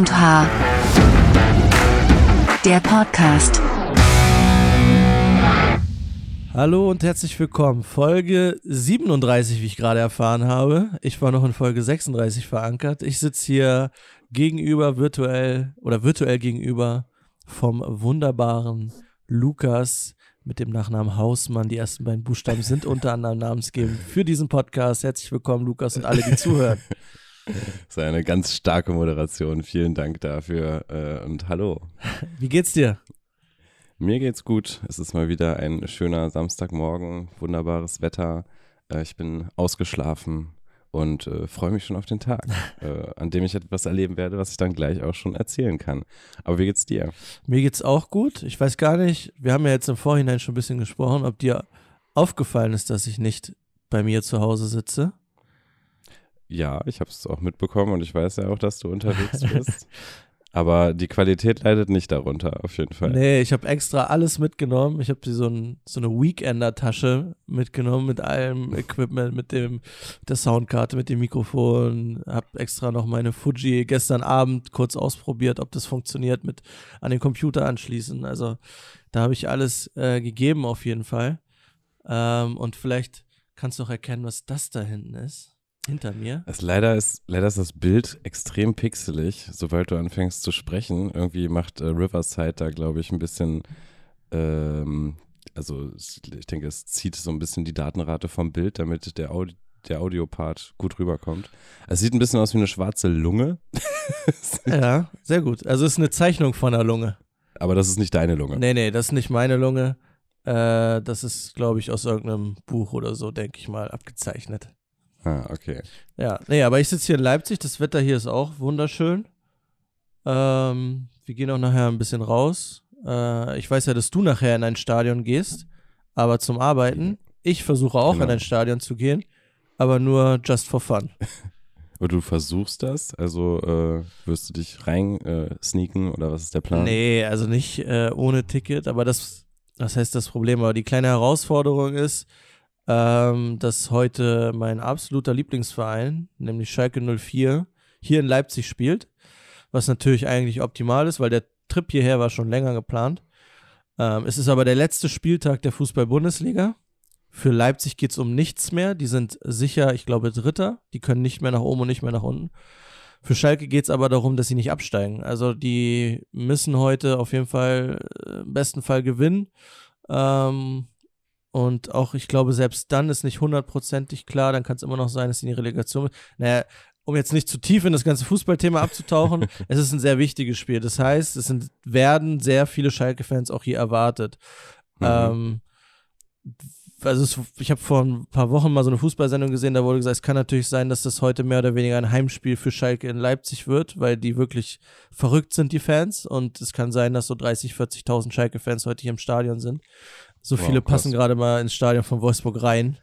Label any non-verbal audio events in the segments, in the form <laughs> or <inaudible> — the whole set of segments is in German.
und H. Der Podcast. Hallo und herzlich willkommen. Folge 37, wie ich gerade erfahren habe. Ich war noch in Folge 36 verankert. Ich sitze hier gegenüber virtuell oder virtuell gegenüber vom wunderbaren Lukas mit dem Nachnamen Hausmann. Die ersten beiden Buchstaben sind unter anderem namensgebend für diesen Podcast. Herzlich willkommen, Lukas und alle, die zuhören. <laughs> Das ist eine ganz starke Moderation. Vielen Dank dafür äh, und hallo. Wie geht's dir? Mir geht's gut. Es ist mal wieder ein schöner Samstagmorgen, wunderbares Wetter. Äh, ich bin ausgeschlafen und äh, freue mich schon auf den Tag, <laughs> äh, an dem ich etwas erleben werde, was ich dann gleich auch schon erzählen kann. Aber wie geht's dir? Mir geht's auch gut. Ich weiß gar nicht, wir haben ja jetzt im Vorhinein schon ein bisschen gesprochen, ob dir aufgefallen ist, dass ich nicht bei mir zu Hause sitze. Ja, ich habe es auch mitbekommen und ich weiß ja auch, dass du unterwegs <laughs> bist. Aber die Qualität leidet nicht darunter, auf jeden Fall. Nee, ich habe extra alles mitgenommen. Ich habe so, ein, so eine Weekender-Tasche mitgenommen mit allem Equipment, mit dem der Soundkarte, mit dem Mikrofon. Habe extra noch meine Fuji gestern Abend kurz ausprobiert, ob das funktioniert mit an den Computer anschließen. Also da habe ich alles äh, gegeben auf jeden Fall. Ähm, und vielleicht kannst du auch erkennen, was das da hinten ist hinter mir. Es leider ist, leider ist das Bild extrem pixelig, sobald du anfängst zu sprechen. Irgendwie macht äh, Riverside da, glaube ich, ein bisschen, ähm, also ich denke, es zieht so ein bisschen die Datenrate vom Bild, damit der Audio der Audiopart gut rüberkommt. Es sieht ein bisschen aus wie eine schwarze Lunge. <laughs> ja, sehr gut. Also es ist eine Zeichnung von einer Lunge. Aber das ist nicht deine Lunge. Nee, nee, das ist nicht meine Lunge. Äh, das ist, glaube ich, aus irgendeinem Buch oder so, denke ich mal, abgezeichnet. Ah, okay. Ja, nee, aber ich sitze hier in Leipzig, das Wetter hier ist auch wunderschön. Ähm, wir gehen auch nachher ein bisschen raus. Äh, ich weiß ja, dass du nachher in ein Stadion gehst, aber zum Arbeiten. Ich versuche auch genau. in ein Stadion zu gehen, aber nur just for fun. <laughs> Und du versuchst das? Also äh, wirst du dich rein äh, sneaken oder was ist der Plan? Nee, also nicht äh, ohne Ticket, aber das, das heißt das Problem. Aber die kleine Herausforderung ist, ähm, dass heute mein absoluter Lieblingsverein, nämlich Schalke 04, hier in Leipzig spielt. Was natürlich eigentlich optimal ist, weil der Trip hierher war schon länger geplant. Ähm, es ist aber der letzte Spieltag der Fußball-Bundesliga. Für Leipzig geht es um nichts mehr. Die sind sicher, ich glaube, Dritter. Die können nicht mehr nach oben und nicht mehr nach unten. Für Schalke geht es aber darum, dass sie nicht absteigen. Also die müssen heute auf jeden Fall äh, im besten Fall gewinnen. Ähm, und auch, ich glaube, selbst dann ist nicht hundertprozentig klar, dann kann es immer noch sein, dass sie in die Relegation. Naja, um jetzt nicht zu tief in das ganze Fußballthema abzutauchen, <laughs> es ist ein sehr wichtiges Spiel. Das heißt, es sind, werden sehr viele Schalke-Fans auch hier erwartet. Mhm. Ähm, also es, ich habe vor ein paar Wochen mal so eine Fußballsendung gesehen, da wurde gesagt, es kann natürlich sein, dass das heute mehr oder weniger ein Heimspiel für Schalke in Leipzig wird, weil die wirklich verrückt sind, die Fans. Und es kann sein, dass so 30, 40.000 Schalke-Fans heute hier im Stadion sind. So wow, viele passen gerade mal ins Stadion von Wolfsburg rein,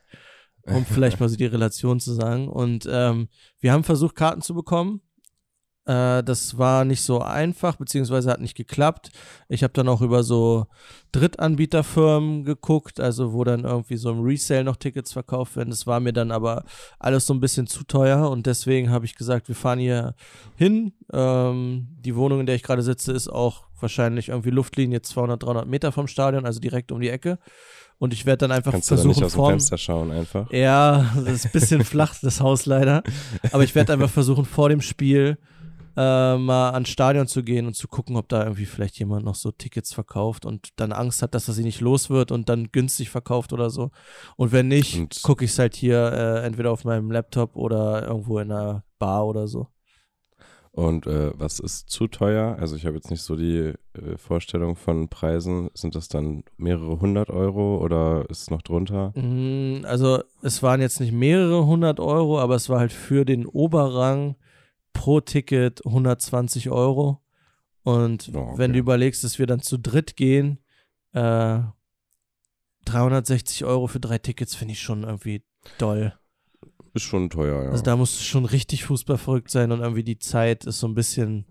um <laughs> vielleicht mal so die Relation zu sagen. Und ähm, wir haben versucht, Karten zu bekommen. Äh, das war nicht so einfach, beziehungsweise hat nicht geklappt. Ich habe dann auch über so Drittanbieterfirmen geguckt, also wo dann irgendwie so im Resale noch Tickets verkauft werden. Das war mir dann aber alles so ein bisschen zu teuer und deswegen habe ich gesagt, wir fahren hier hin. Ähm, die Wohnung, in der ich gerade sitze, ist auch wahrscheinlich irgendwie Luftlinie 200, 300 Meter vom Stadion, also direkt um die Ecke. Und ich werde dann einfach Kannst versuchen, du nicht aus dem Fenster schauen einfach. Ja, das ist ein bisschen <laughs> flach, das Haus leider. Aber ich werde einfach versuchen, vor dem Spiel äh, mal ans Stadion zu gehen und zu gucken, ob da irgendwie vielleicht jemand noch so Tickets verkauft und dann Angst hat, dass er sie nicht los wird und dann günstig verkauft oder so. Und wenn nicht, gucke ich es halt hier äh, entweder auf meinem Laptop oder irgendwo in einer Bar oder so. Und äh, was ist zu teuer? Also ich habe jetzt nicht so die äh, Vorstellung von Preisen. Sind das dann mehrere hundert Euro oder ist es noch drunter? Mm, also es waren jetzt nicht mehrere hundert Euro, aber es war halt für den Oberrang pro Ticket 120 Euro. Und oh, okay. wenn du überlegst, dass wir dann zu dritt gehen, äh, 360 Euro für drei Tickets finde ich schon irgendwie doll. Ist schon teuer, ja. Also da musst du schon richtig Fußball verrückt sein und irgendwie die Zeit ist so ein bisschen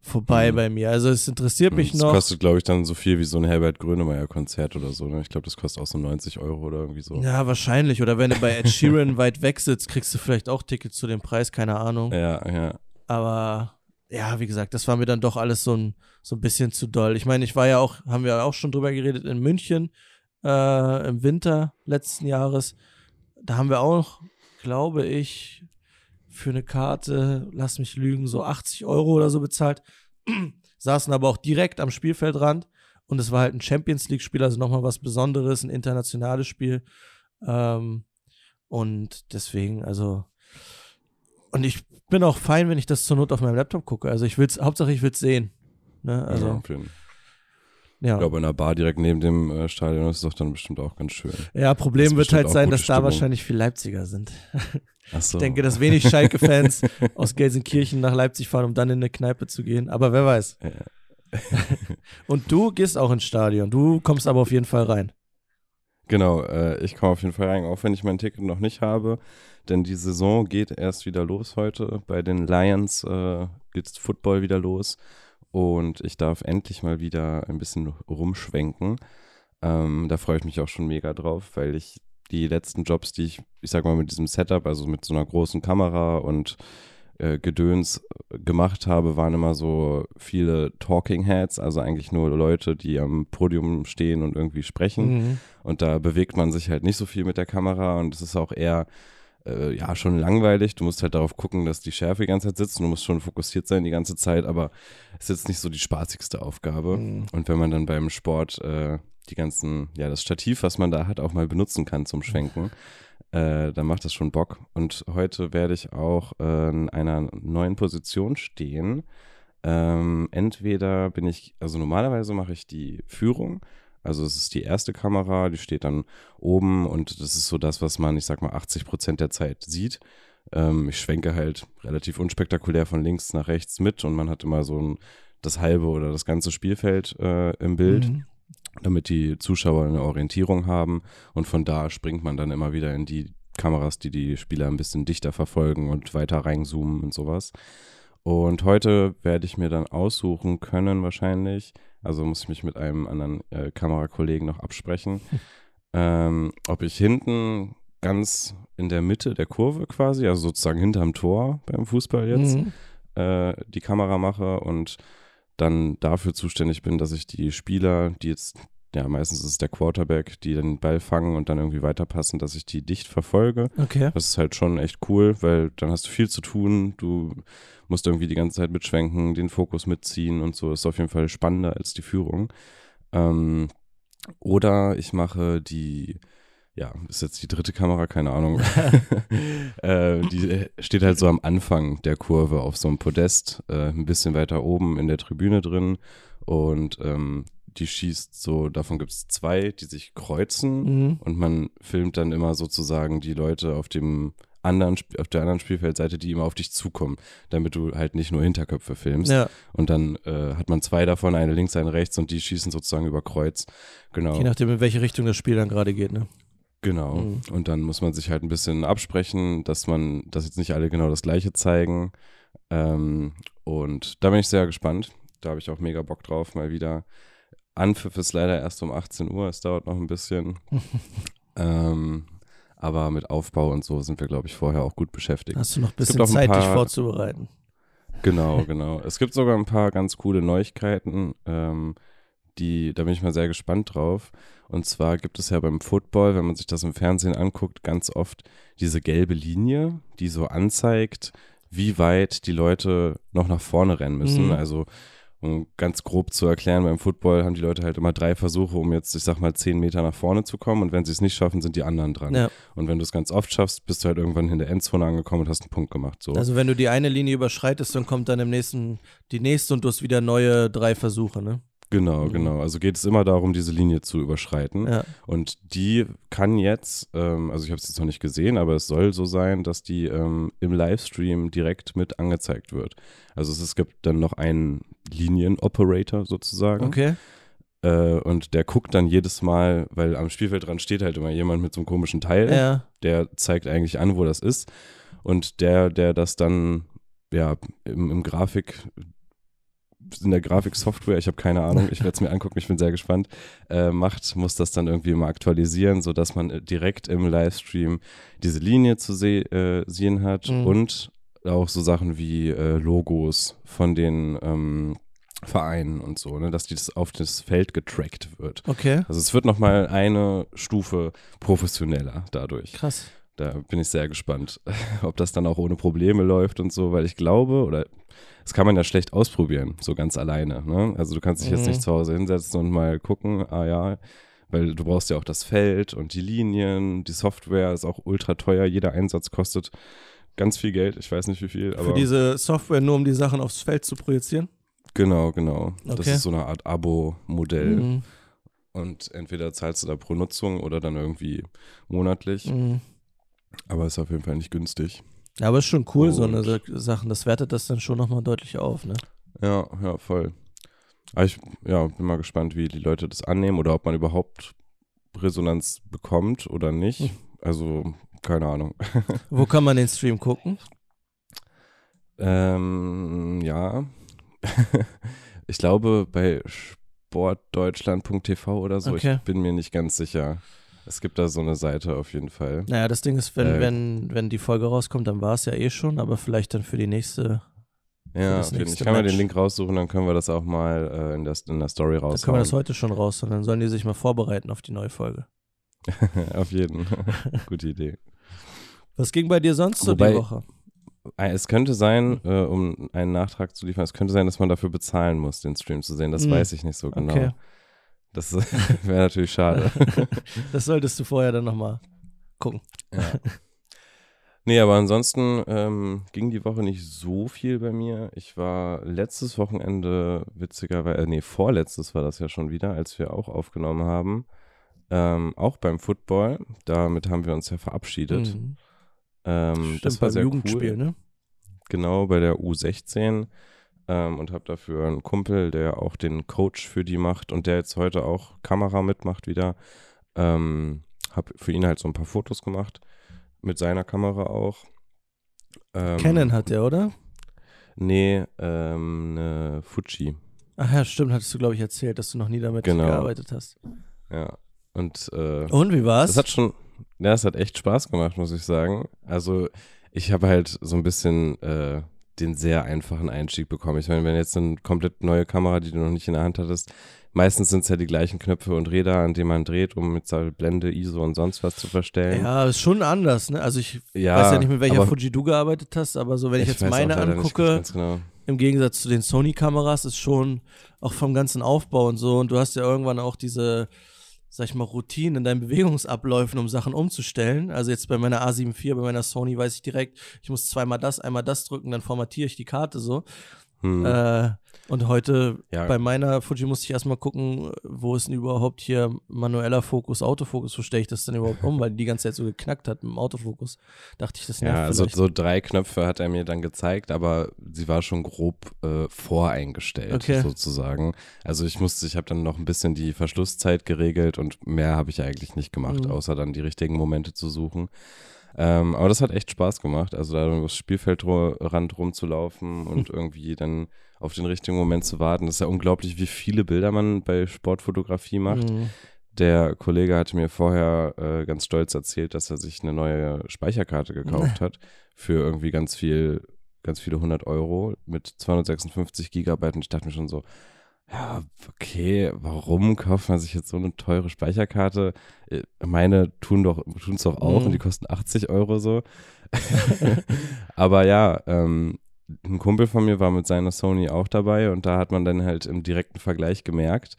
vorbei mhm. bei mir. Also es interessiert mich das noch. Das kostet, glaube ich, dann so viel wie so ein Herbert Grönemeyer-Konzert oder so. Ne? Ich glaube, das kostet auch so 90 Euro oder irgendwie so. Ja, wahrscheinlich. Oder wenn du bei Ed Sheeran <laughs> weit weg sitzt, kriegst du vielleicht auch Tickets zu dem Preis, keine Ahnung. Ja, ja. Aber ja, wie gesagt, das war mir dann doch alles so ein, so ein bisschen zu doll. Ich meine, ich war ja auch, haben wir auch schon drüber geredet, in München äh, im Winter letzten Jahres. Da haben wir auch, glaube ich, für eine Karte, lass mich lügen, so 80 Euro oder so bezahlt. <clears throat> Saßen aber auch direkt am Spielfeldrand und es war halt ein Champions League-Spiel, also nochmal was Besonderes, ein internationales Spiel. Ähm, und deswegen, also, und ich bin auch fein, wenn ich das zur Not auf meinem Laptop gucke. Also ich will's, Hauptsache ich will's sehen. Ne? Also, ja, ja. Ich glaube, in einer Bar direkt neben dem äh, Stadion ist es doch dann bestimmt auch ganz schön. Ja, Problem wird halt sein, dass Stimmung. da wahrscheinlich viel Leipziger sind. So. Ich denke, dass wenig Schalke-Fans <laughs> aus Gelsenkirchen nach Leipzig fahren, um dann in eine Kneipe zu gehen. Aber wer weiß. Ja. <laughs> Und du gehst auch ins Stadion. Du kommst aber auf jeden Fall rein. Genau, äh, ich komme auf jeden Fall rein, auch wenn ich mein Ticket noch nicht habe. Denn die Saison geht erst wieder los heute. Bei den Lions äh, geht Football wieder los. Und ich darf endlich mal wieder ein bisschen rumschwenken. Ähm, da freue ich mich auch schon mega drauf, weil ich die letzten Jobs, die ich, ich sag mal, mit diesem Setup, also mit so einer großen Kamera und äh, Gedöns gemacht habe, waren immer so viele Talking Heads, also eigentlich nur Leute, die am Podium stehen und irgendwie sprechen. Mhm. Und da bewegt man sich halt nicht so viel mit der Kamera und es ist auch eher äh, ja, schon langweilig. Du musst halt darauf gucken, dass die Schärfe die ganze Zeit sitzt und du musst schon fokussiert sein die ganze Zeit, aber es ist jetzt nicht so die spaßigste Aufgabe. Mhm. Und wenn man dann beim Sport äh, die ganzen, ja, das Stativ, was man da hat, auch mal benutzen kann zum Schwenken, äh, dann macht das schon Bock. Und heute werde ich auch äh, in einer neuen Position stehen. Ähm, entweder bin ich, also normalerweise mache ich die Führung, also es ist die erste Kamera, die steht dann oben und das ist so das, was man, ich sag mal, 80 Prozent der Zeit sieht. Ähm, ich schwenke halt relativ unspektakulär von links nach rechts mit und man hat immer so ein, das halbe oder das ganze Spielfeld äh, im Bild. Mhm damit die Zuschauer eine Orientierung haben und von da springt man dann immer wieder in die Kameras, die die Spieler ein bisschen dichter verfolgen und weiter reinzoomen und sowas. Und heute werde ich mir dann aussuchen können wahrscheinlich, also muss ich mich mit einem anderen äh, Kamerakollegen noch absprechen, <laughs> ähm, ob ich hinten ganz in der Mitte der Kurve quasi, also sozusagen hinterm Tor beim Fußball jetzt, mhm. äh, die Kamera mache und dann dafür zuständig bin, dass ich die Spieler, die jetzt, ja, meistens ist es der Quarterback, die den Ball fangen und dann irgendwie weiterpassen, dass ich die dicht verfolge. Okay. Das ist halt schon echt cool, weil dann hast du viel zu tun. Du musst irgendwie die ganze Zeit mitschwenken, den Fokus mitziehen und so. ist auf jeden Fall spannender als die Führung. Ähm, oder ich mache die ja, ist jetzt die dritte Kamera, keine Ahnung. <laughs> <laughs> äh, die steht halt so am Anfang der Kurve auf so einem Podest, äh, ein bisschen weiter oben in der Tribüne drin. Und ähm, die schießt so, davon gibt es zwei, die sich kreuzen. Mhm. Und man filmt dann immer sozusagen die Leute auf dem anderen, auf der anderen Spielfeldseite, die immer auf dich zukommen, damit du halt nicht nur Hinterköpfe filmst. Ja. Und dann äh, hat man zwei davon, eine links, eine rechts und die schießen sozusagen über Kreuz. Genau. Je nachdem, in welche Richtung das Spiel dann gerade geht, ne? Genau. Mhm. Und dann muss man sich halt ein bisschen absprechen, dass man, dass jetzt nicht alle genau das Gleiche zeigen. Ähm, und da bin ich sehr gespannt. Da habe ich auch mega Bock drauf, mal wieder. Anpfiff ist leider erst um 18 Uhr, es dauert noch ein bisschen. <laughs> ähm, aber mit Aufbau und so sind wir, glaube ich, vorher auch gut beschäftigt. Hast du noch ein bisschen Zeit, paar, dich vorzubereiten? Genau, <laughs> genau. es gibt sogar ein paar ganz coole Neuigkeiten. Ähm, die, da bin ich mal sehr gespannt drauf. Und zwar gibt es ja beim Football, wenn man sich das im Fernsehen anguckt, ganz oft diese gelbe Linie, die so anzeigt, wie weit die Leute noch nach vorne rennen müssen. Mhm. Also um ganz grob zu erklären, beim Football haben die Leute halt immer drei Versuche, um jetzt, ich sag mal, zehn Meter nach vorne zu kommen. Und wenn sie es nicht schaffen, sind die anderen dran. Ja. Und wenn du es ganz oft schaffst, bist du halt irgendwann in der Endzone angekommen und hast einen Punkt gemacht. So. Also wenn du die eine Linie überschreitest, dann kommt dann im nächsten die nächste und du hast wieder neue drei Versuche, ne? Genau, mhm. genau. Also geht es immer darum, diese Linie zu überschreiten. Ja. Und die kann jetzt, ähm, also ich habe es jetzt noch nicht gesehen, aber es soll so sein, dass die ähm, im Livestream direkt mit angezeigt wird. Also es, es gibt dann noch einen Linienoperator sozusagen. Okay. Äh, und der guckt dann jedes Mal, weil am Spielfeld dran steht halt immer jemand mit so einem komischen Teil. Ja. Der zeigt eigentlich an, wo das ist. Und der, der das dann ja, im, im Grafik in der Grafiksoftware, ich habe keine Ahnung, ich werde es mir angucken, ich bin sehr gespannt, äh, macht, muss das dann irgendwie mal aktualisieren, sodass man äh, direkt im Livestream diese Linie zu se äh, sehen hat mhm. und auch so Sachen wie äh, Logos von den ähm, Vereinen und so, ne, dass das auf das Feld getrackt wird. Okay. Also es wird nochmal eine Stufe professioneller dadurch. Krass. Da bin ich sehr gespannt, <laughs> ob das dann auch ohne Probleme läuft und so, weil ich glaube, oder das kann man ja schlecht ausprobieren, so ganz alleine. Ne? Also du kannst dich jetzt Mhm. nicht zu Hause hinsetzen und mal gucken, ah ja, weil du brauchst ja auch das Feld und die Linien, die Software ist auch ultra teuer, jeder Einsatz kostet ganz viel Geld, ich weiß nicht wie viel, Für diese Software nur, um die Sachen aufs Feld zu projizieren? genau, genau. Das Okay. ist so eine Art Abo-Modell Mhm. und entweder zahlst du da pro Nutzung oder dann irgendwie monatlich, Mhm. Aber ist auf jeden Fall nicht günstig. Ja, aber ist schon cool, so Und- eine Sa- Sachen. Das wertet das dann schon nochmal deutlich auf, ne? Ja, ja, voll. Aber ich ja, bin mal gespannt, wie die Leute das annehmen oder ob man überhaupt Resonanz bekommt oder nicht. Hm. Also, keine Ahnung. <laughs> Wo kann man den Stream gucken? ähm, ja. <laughs> ich glaube bei sportdeutschland.tv oder so, Okay. ich bin mir nicht ganz sicher. Es gibt da so eine Seite auf jeden Fall. Naja, das Ding ist, wenn, Äh, wenn, wenn die Folge rauskommt, dann war es ja eh schon, aber vielleicht dann für die nächste, Ja, das jeden- ich nächste kann mal Match. den Link raussuchen, dann können wir das auch mal äh, in, der, in der Story dann können wir raushauen. das heute schon raus und dann sollen die sich mal vorbereiten auf die neue Folge. <laughs> auf jeden. <laughs> Gute Idee. Was ging bei dir sonst so Wobei- die Woche? Äh, Es könnte sein, äh, um einen Nachtrag zu liefern, es könnte sein, dass man dafür bezahlen muss, den Stream zu sehen. Das Hm. weiß ich nicht so genau. Okay. Das <laughs> wäre natürlich schade. <laughs> das solltest du vorher dann nochmal gucken. ja. Nee, aber ansonsten ähm, ging die Woche nicht so viel bei mir. Ich war letztes Wochenende, witzigerweise, äh, nee, vorletztes war das ja schon wieder, als wir auch aufgenommen haben. Ähm, auch beim Football. Damit haben wir uns ja verabschiedet. Mhm. Ähm, Stimmt, das war beim sehr Jugendspiel, cool. ne? genau bei der U16 ähm, und habe dafür einen Kumpel, der auch den Coach für die macht und der jetzt heute auch Kamera mitmacht wieder. Ähm, habe für ihn halt so ein paar Fotos gemacht mit seiner Kamera auch. Ähm, Canon hat der, oder? Nee, ähm, eine Fuji. Ach ja, stimmt, hattest du, glaube ich, erzählt, dass du noch nie damit Genau. gearbeitet hast. Ja. Und äh, Und wie war's? Das hat schon, ja, es hat echt Spaß gemacht, muss ich sagen. Also ich habe halt so ein bisschen äh, den sehr einfachen Einstieg bekommen. Ich meine, wenn jetzt eine komplett neue Kamera, die du noch nicht in der Hand hattest, meistens sind es ja die gleichen Knöpfe und Räder, an denen man dreht, um mit Blende, ISO und sonst was zu verstellen. ja, ist schon anders, ne? Also ich Ja, weiß ja nicht, mit welcher Fuji du gearbeitet hast, aber so, wenn ich, jetzt weiß auch meine angucke, genau. im Gegensatz zu den Sony-Kameras, ist schon auch vom ganzen Aufbau und so. Und du hast ja irgendwann auch diese, sag ich mal, Routinen in deinen Bewegungsabläufen, um Sachen umzustellen. Also jetzt bei meiner A7 IV, bei meiner Sony weiß ich direkt, ich muss zweimal das, einmal das drücken, dann formatiere ich die Karte so. Hm. Äh, und heute Ja. bei meiner Fuji musste ich erstmal gucken, wo ist denn überhaupt hier manueller Fokus, Autofokus, wo stelle ich das denn überhaupt um, weil die die ganze Zeit so geknackt hat mit dem Autofokus. Dachte ich, das nervt Ja, also so drei Knöpfe hat er mir dann gezeigt, aber sie war schon grob äh, voreingestellt Okay. sozusagen. Also ich musste, ich habe dann noch ein bisschen die Verschlusszeit geregelt und mehr habe ich eigentlich nicht gemacht, Mhm. außer dann die richtigen Momente zu suchen. Ähm, aber das hat echt Spaß gemacht, also da das Spielfeldrand rumzulaufen <laughs> und irgendwie dann auf den richtigen Moment zu warten. Das ist ja unglaublich, wie viele Bilder man bei Sportfotografie macht. Mhm. Der Kollege hatte mir vorher äh, ganz stolz erzählt, dass er sich eine neue Speicherkarte gekauft <laughs> hat für irgendwie ganz viel, ganz viele hundert Euro mit 256 Gigabyte. Und ich dachte mir schon so, ja, okay, warum kauft man sich jetzt so eine teure Speicherkarte? Äh, Meine tun doch, tun es doch auch Mhm. und die kosten 80 Euro so. <laughs> Aber ja, ähm, ein Kumpel von mir war mit seiner Sony auch dabei und da hat man dann halt im direkten Vergleich gemerkt,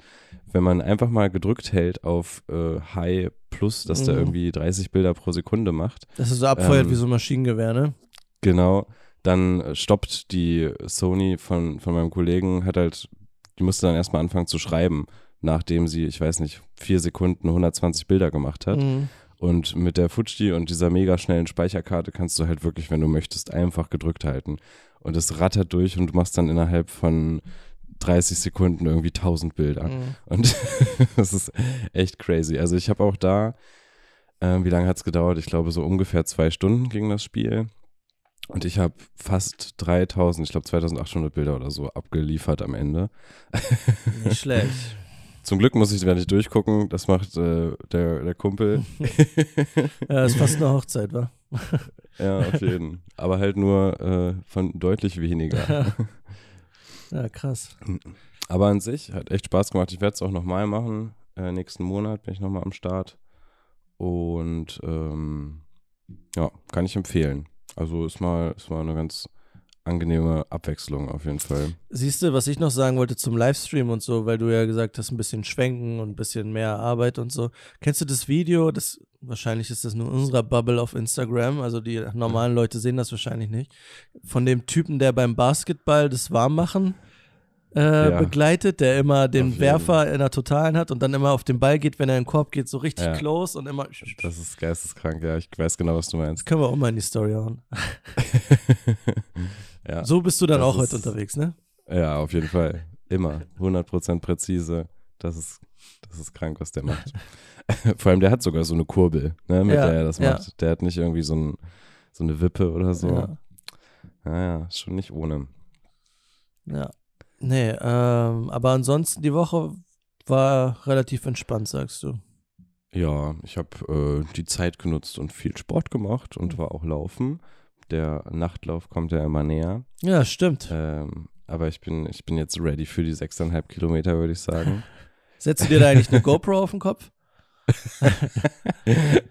wenn man einfach mal gedrückt hält auf äh, High Plus, dass der Mhm. irgendwie 30 Bilder pro Sekunde macht, Das ist so abfeuert Ähm, wie so ein Maschinengewehr, ne? genau, dann äh, stoppt die Sony von, von meinem Kollegen, hat halt, die musste dann erstmal anfangen zu schreiben, nachdem sie, ich weiß nicht, vier Sekunden 120 Bilder gemacht hat. Mhm. Und mit der Fuji und dieser mega schnellen Speicherkarte kannst du halt wirklich, wenn du möchtest, einfach gedrückt halten. Und es rattert durch und du machst dann innerhalb von 30 Sekunden irgendwie 1000 Bilder. Mhm. Und <laughs> das ist echt crazy. Also ich habe auch da, äh, wie lange hat es gedauert? Ich glaube so ungefähr zwei Stunden ging das Spiel. Und ich habe fast 3000, ich glaube 2800 Bilder oder so abgeliefert am Ende. <laughs> Nicht schlecht. Zum Glück muss ich, wenn ich durchgucken, das macht äh, der, der Kumpel. <laughs> Ja, ist fast eine Hochzeit, wa? <laughs> Ja, auf jeden. Aber halt nur äh, von deutlich weniger. ja, krass. Aber an sich hat echt Spaß gemacht. Ich werde es auch nochmal machen. Äh, nächsten Monat bin ich nochmal am Start. Und ähm, ja, kann ich empfehlen. Also ist mal, ist mal eine ganz angenehme Abwechslung auf jeden Fall. Siehst du, was ich noch sagen wollte zum Livestream und so, weil du ja gesagt hast, ein bisschen schwenken und ein bisschen mehr Arbeit und so. Kennst du das Video? Das wahrscheinlich ist das nur unserer Bubble auf Instagram, also die normalen Leute sehen das wahrscheinlich nicht. Von dem Typen, der beim Basketball das Warmmachen äh, ja. begleitet, der immer den Werfer in der Totalen hat und dann immer auf den Ball geht, wenn er in den Korb geht, so richtig ja. close und immer. Das ist geisteskrank, ja. Ich weiß genau, was du meinst. Das können wir auch mal in die Story hauen. <laughs> ja. So bist du dann das auch ist, heute unterwegs, ne? Ja, auf jeden Fall. Immer. 100% präzise. Das ist, das ist krank, was der macht. <laughs> Vor allem, der hat sogar so eine Kurbel, ne, mit ja, der er das macht. Der hat nicht irgendwie so, ein, so eine Wippe oder so. Ja. Naja, schon nicht ohne. Ja. Nee, ähm, aber ansonsten die Woche war relativ entspannt, sagst du. Ja, ich habe äh, die Zeit genutzt und viel Sport gemacht und war auch laufen. Der Nachtlauf kommt ja immer näher. Ja, stimmt. Ähm, aber ich bin, ich bin jetzt ready für die sechseinhalb Kilometer, würde ich sagen. <laughs> Setzt du dir da eigentlich eine GoPro auf den Kopf? <laughs>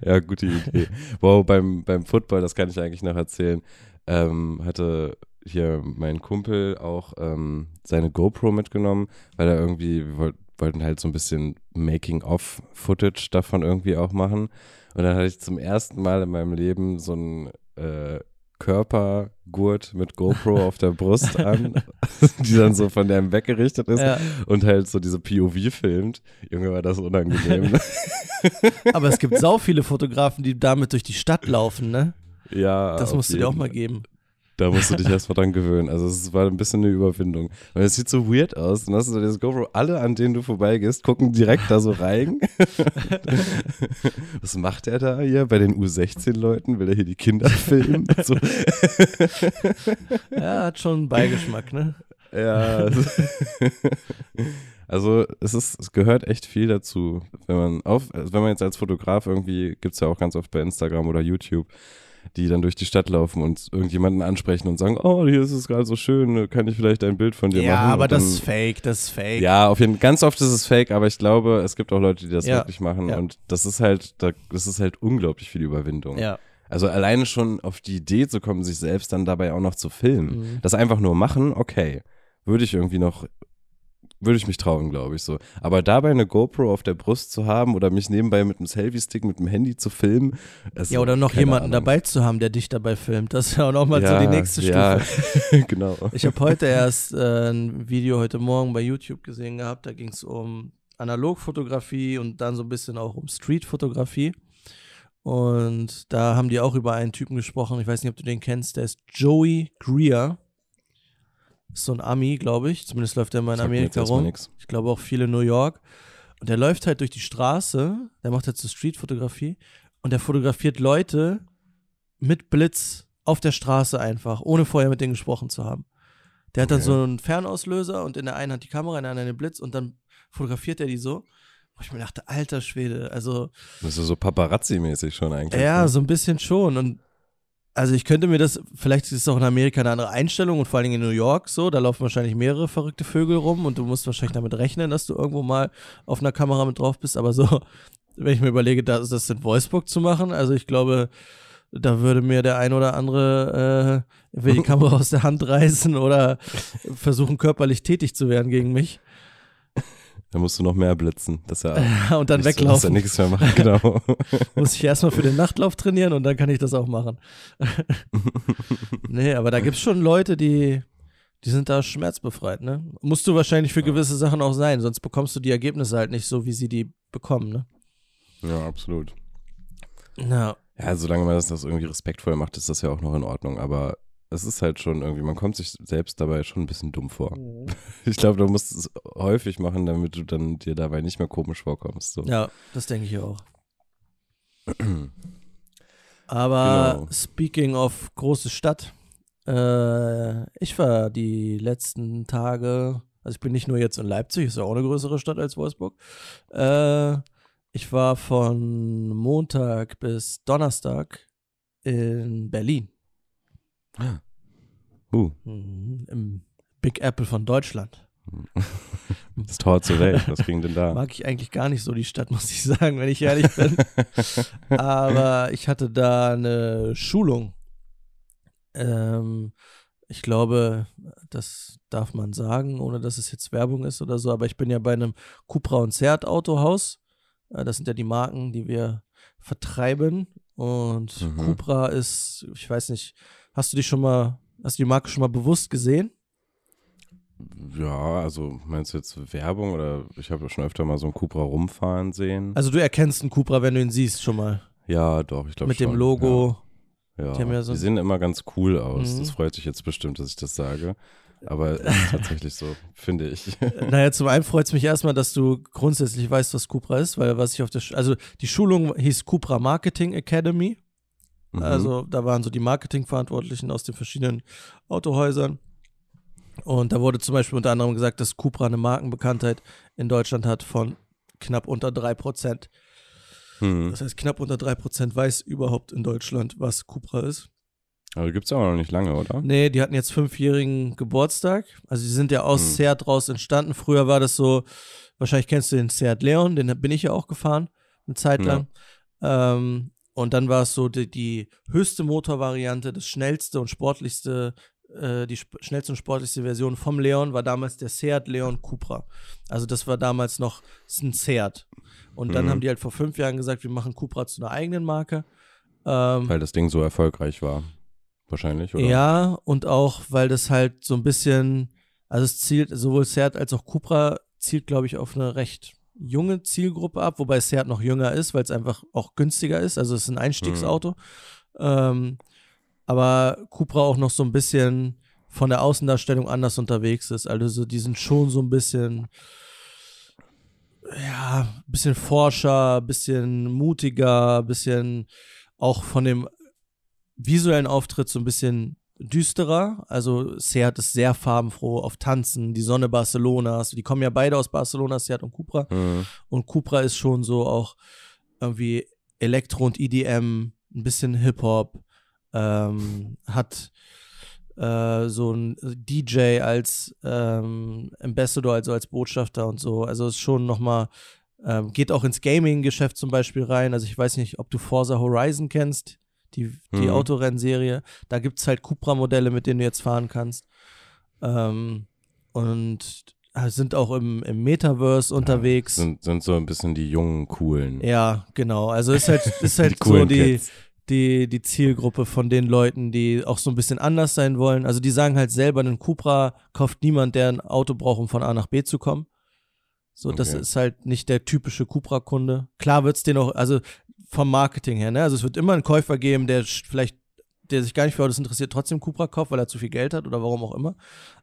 ja, gute Idee. Wow, beim, beim Football, das kann ich eigentlich noch erzählen, ähm, hatte hier mein Kumpel auch ähm, seine GoPro mitgenommen, weil er irgendwie, wir wollten halt so ein bisschen Making-of-Footage davon irgendwie auch machen. Und dann hatte ich zum ersten Mal in meinem Leben so ein äh, Körpergurt mit GoPro <laughs> auf der Brust an, <laughs> die dann so von dem weggerichtet ist ja. und halt so diese POV filmt. Junge, war das unangenehm. <laughs> Aber es gibt sau viele Fotografen, die damit durch die Stadt laufen, ne? Ja. Das musst du dir auch mal geben. Da musst du dich erstmal dran gewöhnen. Also es war ein bisschen eine Überwindung. Weil es sieht so weird aus. Dann hast du das GoPro, alle, an denen du vorbeigehst, gucken direkt da so rein. <laughs> Was macht er da hier bei den U16-Leuten? Will er hier die Kinder filmen? <laughs> So. ja, hat schon einen Beigeschmack, ne? Ja. <laughs> Also es ist, es gehört echt viel dazu, wenn man auf, also wenn man jetzt als Fotograf irgendwie, gibt es ja auch ganz oft bei Instagram oder YouTube, die dann durch die Stadt laufen und irgendjemanden ansprechen und sagen, oh, hier ist es gerade so schön, kann ich vielleicht ein Bild von dir ja, machen? Ja, aber dann, das ist fake, das ist fake. Ja, auf jeden Fall, ganz oft ist es fake, aber ich glaube, es gibt auch Leute, die das ja. wirklich machen ja. und das ist halt, das ist halt unglaublich viel Überwindung. Ja. Also alleine schon auf die Idee zu kommen, sich selbst dann dabei auch noch zu filmen. Mhm. Das einfach nur machen, okay. Würde ich irgendwie noch würde ich mich trauen, glaube ich so. Aber dabei eine GoPro auf der Brust zu haben oder mich nebenbei mit einem Selfie-Stick, mit dem Handy zu filmen. Ja, oder noch jemanden Ahnung. dabei zu haben, der dich dabei filmt. Das ist ja auch nochmal ja, so die nächste Stufe. Ja, <laughs> genau. Ich habe heute erst äh, ein Video heute Morgen bei YouTube gesehen gehabt. Da ging es um Analogfotografie und dann so ein bisschen auch um Streetfotografie. Und da haben die auch über einen Typen gesprochen. Ich weiß nicht, ob du den kennst. Der ist Joey Greer. Ist so ein Ami, glaube ich. Zumindest läuft er mal in Sag Amerika rum. Ich glaube auch viel in New York. Und der läuft halt durch die Straße. Der macht halt so Streetfotografie. Und der fotografiert Leute mit Blitz auf der Straße einfach, ohne vorher mit denen gesprochen zu haben. Der hat dann so einen Fernauslöser und in der einen hat die Kamera, in der anderen den Blitz und dann fotografiert er die so. Wo ich mir dachte, alter Schwede, also. Das ist so Paparazzi-mäßig schon eigentlich. Ja, ne? so ein bisschen schon. Und also ich könnte mir das, vielleicht ist es auch in Amerika eine andere Einstellung und vor allen Dingen in New York so, da laufen wahrscheinlich mehrere verrückte Vögel rum und du musst wahrscheinlich damit rechnen, dass du irgendwo mal auf einer Kamera mit drauf bist, aber so, <laughs> wenn ich mir überlege, das, das in Wolfsburg zu machen, also ich glaube, da würde mir der ein oder andere äh, die <laughs> Kamera aus der Hand reißen oder versuchen körperlich tätig zu werden gegen mich. Da musst du noch mehr blitzen. Dass er ja, <laughs> und dann weglaufen. Du, dass nichts mehr machen, genau. <laughs> Muss ich erstmal für den Nachtlauf trainieren und dann kann ich das auch machen. <laughs> nee, aber da gibt es schon Leute, die, die sind da schmerzbefreit, ne? Musst du wahrscheinlich für gewisse Sachen auch sein, sonst bekommst du die Ergebnisse halt nicht so, wie sie die bekommen, ne? Ja, absolut. Ja. Ja, solange man das, das irgendwie respektvoll macht, ist das ja auch noch in Ordnung. Aber es ist halt schon irgendwie, man kommt sich selbst dabei schon ein bisschen dumm vor. Mhm. <laughs> Ich glaube, du musst es häufig machen, damit du dann dir dabei nicht mehr komisch vorkommst. So. Ja, das denke ich auch. <clears throat> Aber genau. speaking of große Stadt, äh, ich war die letzten Tage, also ich bin nicht nur jetzt in Leipzig, ist ja auch eine größere Stadt als Wolfsburg. Äh, ich war von Montag bis Donnerstag in Berlin. Uh, Im Big Apple von Deutschland. <laughs> das Tor zur Welt, was ging denn da? Mag ich eigentlich gar nicht so die Stadt, <laughs> muss ich sagen, wenn ich ehrlich bin. <laughs> Aber ich hatte da eine Schulung. Ähm, ich glaube, das darf man sagen, ohne dass es jetzt Werbung ist oder so. Aber ich bin ja bei einem Cupra und Seat Autohaus. Äh, Das sind ja die Marken, die wir vertreiben. Und Mhm. Cupra ist, ich weiß nicht, hast du die schon mal, hast du die Marke schon mal bewusst gesehen? Ja, also meinst du jetzt Werbung oder ich habe schon öfter mal so einen Cupra rumfahren sehen? Also du erkennst einen Cupra, wenn du ihn siehst, schon mal. ja, doch, ich glaube Mit schon. dem Logo. Ja, Die ja so die sehen immer ganz cool aus. Mhm. Das freut sich jetzt bestimmt, dass ich das sage. Aber es ist tatsächlich so, finde ich. <laughs> Naja, zum einen freut es mich erstmal, dass du grundsätzlich weißt, was Cupra ist, weil was ich auf der, Sch also die Schulung hieß Cupra Marketing Academy. Mhm. Also da waren so die Marketingverantwortlichen aus den verschiedenen Autohäusern. Und da wurde zum Beispiel unter anderem gesagt, dass Cupra eine Markenbekanntheit in Deutschland hat von knapp unter 3%. Mhm. Das heißt, knapp unter 3% weiß überhaupt in Deutschland, was Cupra ist. Aber gibt es auch noch nicht lange, oder? Nee, die hatten jetzt fünfjährigen Geburtstag. Also die sind ja aus Hm. Seat raus entstanden. Früher war das so, wahrscheinlich kennst du den Seat Leon, den bin ich ja auch gefahren, eine Zeit Ja. lang. Ähm, und dann war es so die, die höchste Motorvariante, das schnellste und sportlichste, äh, die schnellste und sportlichste Version vom Leon war damals der Seat Leon Cupra. Also das war damals noch ein Seat. Und dann Mhm. haben die halt vor fünf Jahren gesagt, wir machen Cupra zu einer eigenen Marke. Ähm, Weil das Ding so erfolgreich war. Wahrscheinlich, oder? ja, und auch, weil das halt so ein bisschen, also es zielt, sowohl Seat als auch Cupra zielt, glaube ich, auf eine recht junge Zielgruppe ab, wobei Seat noch jünger ist, weil es einfach auch günstiger ist. Also es ist ein Einstiegsauto. Ähm, aber Cupra auch noch so ein bisschen von der Außendarstellung anders unterwegs ist. Also so, die sind schon so ein bisschen, ja, ein bisschen forscher, ein bisschen mutiger, ein bisschen auch von dem visuellen Auftritt so ein bisschen düsterer. Also Seat ist sehr farbenfroh auf Tanzen, die Sonne Barcelonas. Die kommen ja beide aus Barcelona, Seat und Cupra. Mhm. Und Cupra ist schon so auch irgendwie Elektro und EDM, ein bisschen Hip-Hop, ähm, hat äh, so ein DJ als ähm, Ambassador, also als Botschafter und so. Also ist schon nochmal, ähm, geht auch ins Gaming-Geschäft zum Beispiel rein. Also ich weiß nicht, ob du Forza Horizon kennst, die, die Mhm. Autorennserie. Da gibt es halt Cupra-Modelle, mit denen du jetzt fahren kannst. Ähm, und sind auch im, im Metaverse unterwegs. Sind, sind so ein bisschen die jungen, coolen. Ja, genau. Also ist halt, <laughs> ist halt Die so die, Kids. die, die Zielgruppe von den Leuten, die auch so ein bisschen anders sein wollen. Also die sagen halt selber, einen Cupra kauft niemand, der ein Auto braucht, um von A nach B zu kommen. So, das Okay. ist halt nicht der typische Cupra-Kunde. Klar wird's den auch, also vom Marketing her, ne? Also es wird immer einen Käufer geben, der vielleicht, der sich gar nicht für Autos interessiert, trotzdem Cupra kauft, weil er zu viel Geld hat oder warum auch immer.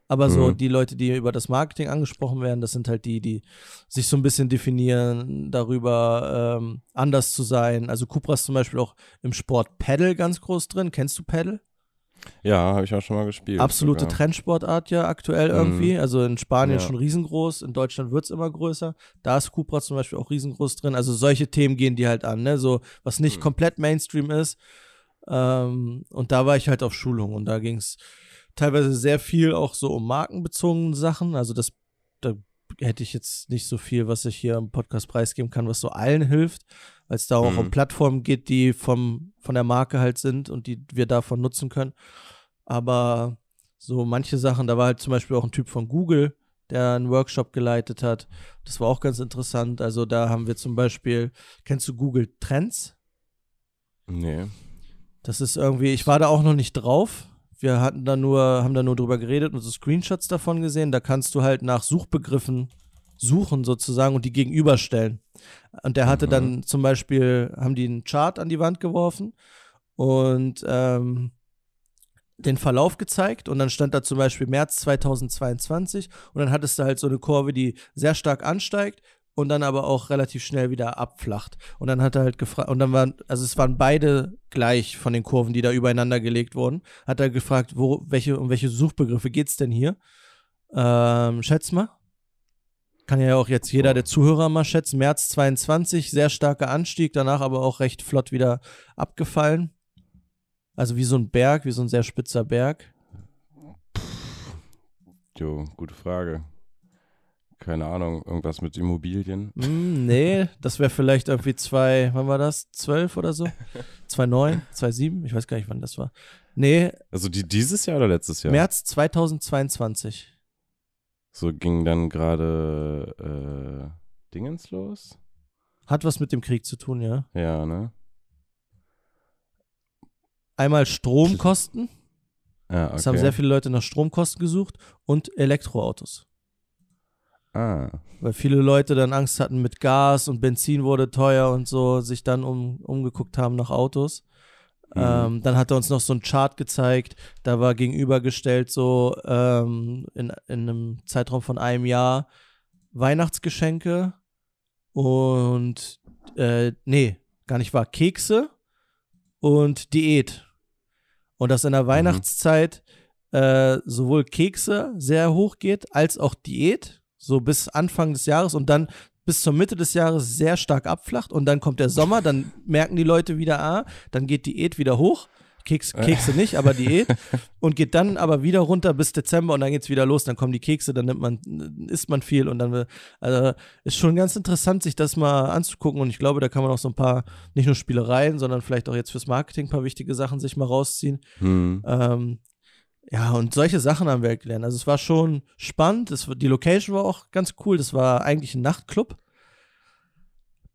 Aber so Mhm. die Leute, die über das Marketing angesprochen werden, das sind halt die, die sich so ein bisschen definieren, darüber ähm, anders zu sein. Also Cupra ist zum Beispiel auch im Sport Paddle ganz groß drin. Kennst du Paddle? Ja, habe ich auch schon mal gespielt. Absolute sogar. Trendsportart ja aktuell Mhm. irgendwie. Also in Spanien Ja. schon riesengroß, in Deutschland wird es immer größer. Da ist Cupra zum Beispiel auch riesengroß drin. Also solche Themen gehen die halt an, ne? So, was nicht Mhm. komplett Mainstream ist. Ähm, und da war ich halt auf Schulung und da ging es teilweise sehr viel auch so um markenbezogene Sachen. Also das, da hätte ich jetzt nicht so viel, was ich hier im Podcast preisgeben kann, was so allen hilft, weil es da auch Mhm. um Plattformen geht, die vom, von der Marke halt sind und die wir davon nutzen können. Aber so manche Sachen, da war halt zum Beispiel auch ein Typ von Google, der einen Workshop geleitet hat. Das war auch ganz interessant. Also da haben wir zum Beispiel, kennst du Google Trends? Nee. Das ist irgendwie, ich war da auch noch nicht drauf. Wir hatten da nur, haben da nur drüber geredet und so Screenshots davon gesehen. Da kannst du halt nach Suchbegriffen suchen sozusagen und die gegenüberstellen. Und der hatte Mhm. dann zum Beispiel, haben die einen Chart an die Wand geworfen und ähm, den Verlauf gezeigt und dann stand da zum Beispiel März 2022 und dann hattest du halt so eine Kurve, die sehr stark ansteigt und dann aber auch relativ schnell wieder abflacht. Und dann hat er halt gefragt, und dann waren, also es waren beide gleich von den Kurven, die da übereinander gelegt wurden, hat er gefragt, wo, welche, um welche Suchbegriffe geht's denn hier? Ähm, schätz mal. Kann ja auch jetzt jeder der Zuhörer mal schätzen. März 22, sehr starker Anstieg, danach aber auch recht flott wieder abgefallen. Also wie so ein Berg, wie so ein sehr spitzer Berg. Jo, gute Frage. Keine Ahnung, irgendwas mit Immobilien. Hm, nee, das wäre vielleicht irgendwie zwei, wann war das? Zwölf oder so? <laughs> 2009, 2007? Ich weiß gar nicht, wann das war. Nee, Also die dieses Jahr oder letztes Jahr? März 2022. So ging dann gerade äh, Dingens los? Hat was mit dem Krieg zu tun, ja. Ja, ne? Einmal Stromkosten. Ja, okay. Es haben sehr viele Leute nach Stromkosten gesucht und Elektroautos. ah, Weil viele Leute dann Angst hatten mit Gas und Benzin wurde teuer und so, sich dann um, umgeguckt haben nach Autos. Mhm. Ähm, dann hat er uns noch so einen Chart gezeigt, da war gegenübergestellt so ähm, in, in einem Zeitraum von einem Jahr Weihnachtsgeschenke und äh, nee, gar nicht wahr, Kekse und Diät. Und dass in der Weihnachtszeit äh, sowohl Kekse sehr hoch geht, als auch Diät, so bis Anfang des Jahres und dann bis zur Mitte des Jahres sehr stark abflacht und dann kommt der Sommer, dann merken die Leute wieder, ah, dann geht Diät wieder hoch. Keks, Kekse nicht, aber Diät. Und geht dann aber wieder runter bis Dezember und dann geht's wieder los. Dann kommen die Kekse, dann nimmt man, isst man viel und dann, also ist schon ganz interessant, sich das mal anzugucken. Und ich glaube, da kann man auch so ein paar, nicht nur Spielereien, sondern vielleicht auch jetzt fürs Marketing ein paar wichtige Sachen sich mal rausziehen. hm. Ähm, ja, und solche Sachen haben wir gelernt. Also es war schon spannend. Es, die Location war auch ganz cool. Das war eigentlich ein Nachtclub.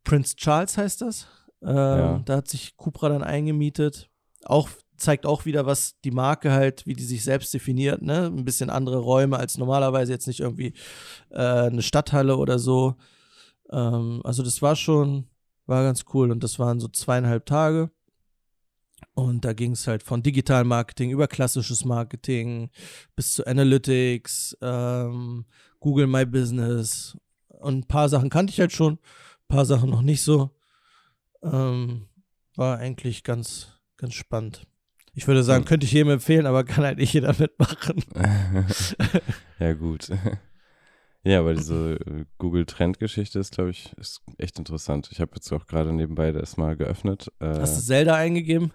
Prince Charles heißt das. Ähm, Ja. Da hat sich Cupra dann eingemietet. Auch zeigt auch wieder, was die Marke halt, wie die sich selbst definiert, ne? Ein bisschen andere Räume als normalerweise, jetzt nicht irgendwie äh, eine Stadthalle oder so. Ähm, also das war schon, war ganz cool. Und das waren so zweieinhalb Tage. Und da ging es halt von digitalem Marketing über klassisches Marketing bis zu Analytics, ähm, Google My Business. Und ein paar Sachen kannte ich halt schon, ein paar Sachen noch nicht so. Ähm, war eigentlich ganz, ganz spannend. Ich würde sagen, könnte ich jedem empfehlen, aber kann halt nicht jeder mitmachen. <laughs> ja, gut. Ja, aber diese äh, Google-Trend-Geschichte ist, glaube ich, ist echt interessant. Ich habe jetzt auch gerade nebenbei das mal geöffnet. Äh, Hast du Zelda eingegeben?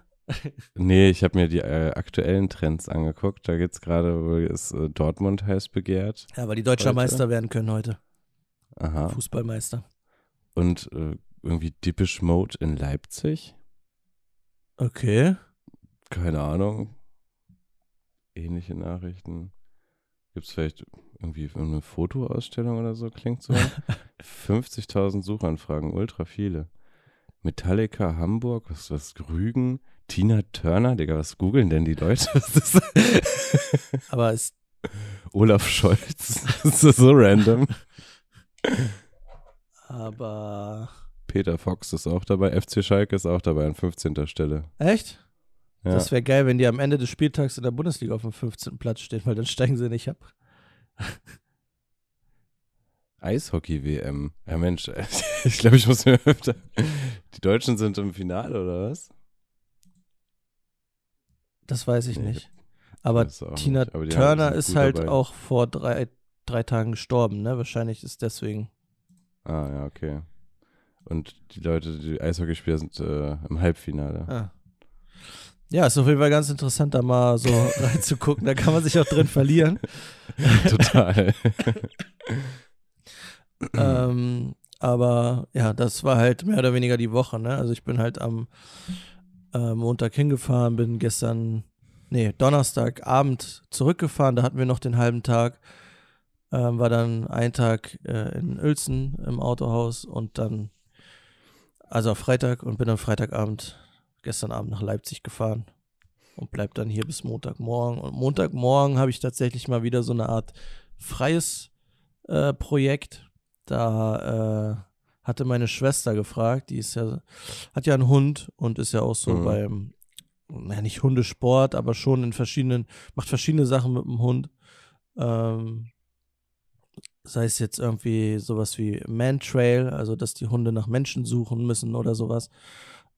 Nee, ich habe mir die äh, aktuellen Trends angeguckt. Da geht's gerade, wo ist äh, Dortmund heiß begehrt. Ja, weil die Deutscher Heute? Meister werden können heute. Aha. Fußballmeister. Und äh, irgendwie Deepish Mode in Leipzig. Okay. Keine Ahnung. Ähnliche Nachrichten. Gibt es vielleicht irgendwie eine Fotoausstellung oder so? Klingt so. <laughs> 50.000 Suchanfragen, ultra viele. Metallica Hamburg, was was Rügen, Tina Turner, Digga, was googeln denn die Leute? <laughs> Aber es Olaf Scholz, das ist so random. aber Peter Fox ist auch dabei, FC Schalke ist auch dabei an 15. Stelle. echt? Ja. Das wäre geil, wenn die am Ende des Spieltags in der Bundesliga auf dem 15. Platz stehen, weil dann steigen sie nicht ab. Eishockey-WM. Ja, Mensch, <laughs> ich glaube, ich muss mir öfter. Die Deutschen sind im Finale, oder was? Das weiß ich Nee, nicht. Aber Tina nicht, aber Turner ist halt dabei. auch vor drei, drei Tagen gestorben, ne? Wahrscheinlich ist deswegen. Ah, ja, okay. Und die Leute, die Eishockeyspieler sind äh, im Halbfinale. Ah. Ja, ist auf jeden Fall ganz interessant, da mal so <laughs> reinzugucken. Da kann man sich auch drin verlieren. <laughs> Total. <laughs> ähm, aber ja, das war halt mehr oder weniger die Woche, ne? Also ich bin halt am äh, Montag hingefahren, bin gestern, nee, Donnerstagabend zurückgefahren, da hatten wir noch den halben Tag. Ähm, war dann ein Tag äh, in Uelzen im Autohaus und dann, also Freitag und bin am Freitagabend, gestern Abend nach Leipzig gefahren und bleib dann hier bis Montagmorgen. Und Montagmorgen habe ich tatsächlich mal wieder so eine Art freies äh, Projekt. Da äh, hatte meine Schwester gefragt, die ist ja, hat ja einen Hund und ist ja auch so Mhm. beim, naja, nicht Hundesport, aber schon in verschiedenen, macht verschiedene Sachen mit dem Hund. Ähm, sei es jetzt irgendwie sowas wie Man-Trail, also dass die Hunde nach Menschen suchen müssen oder sowas.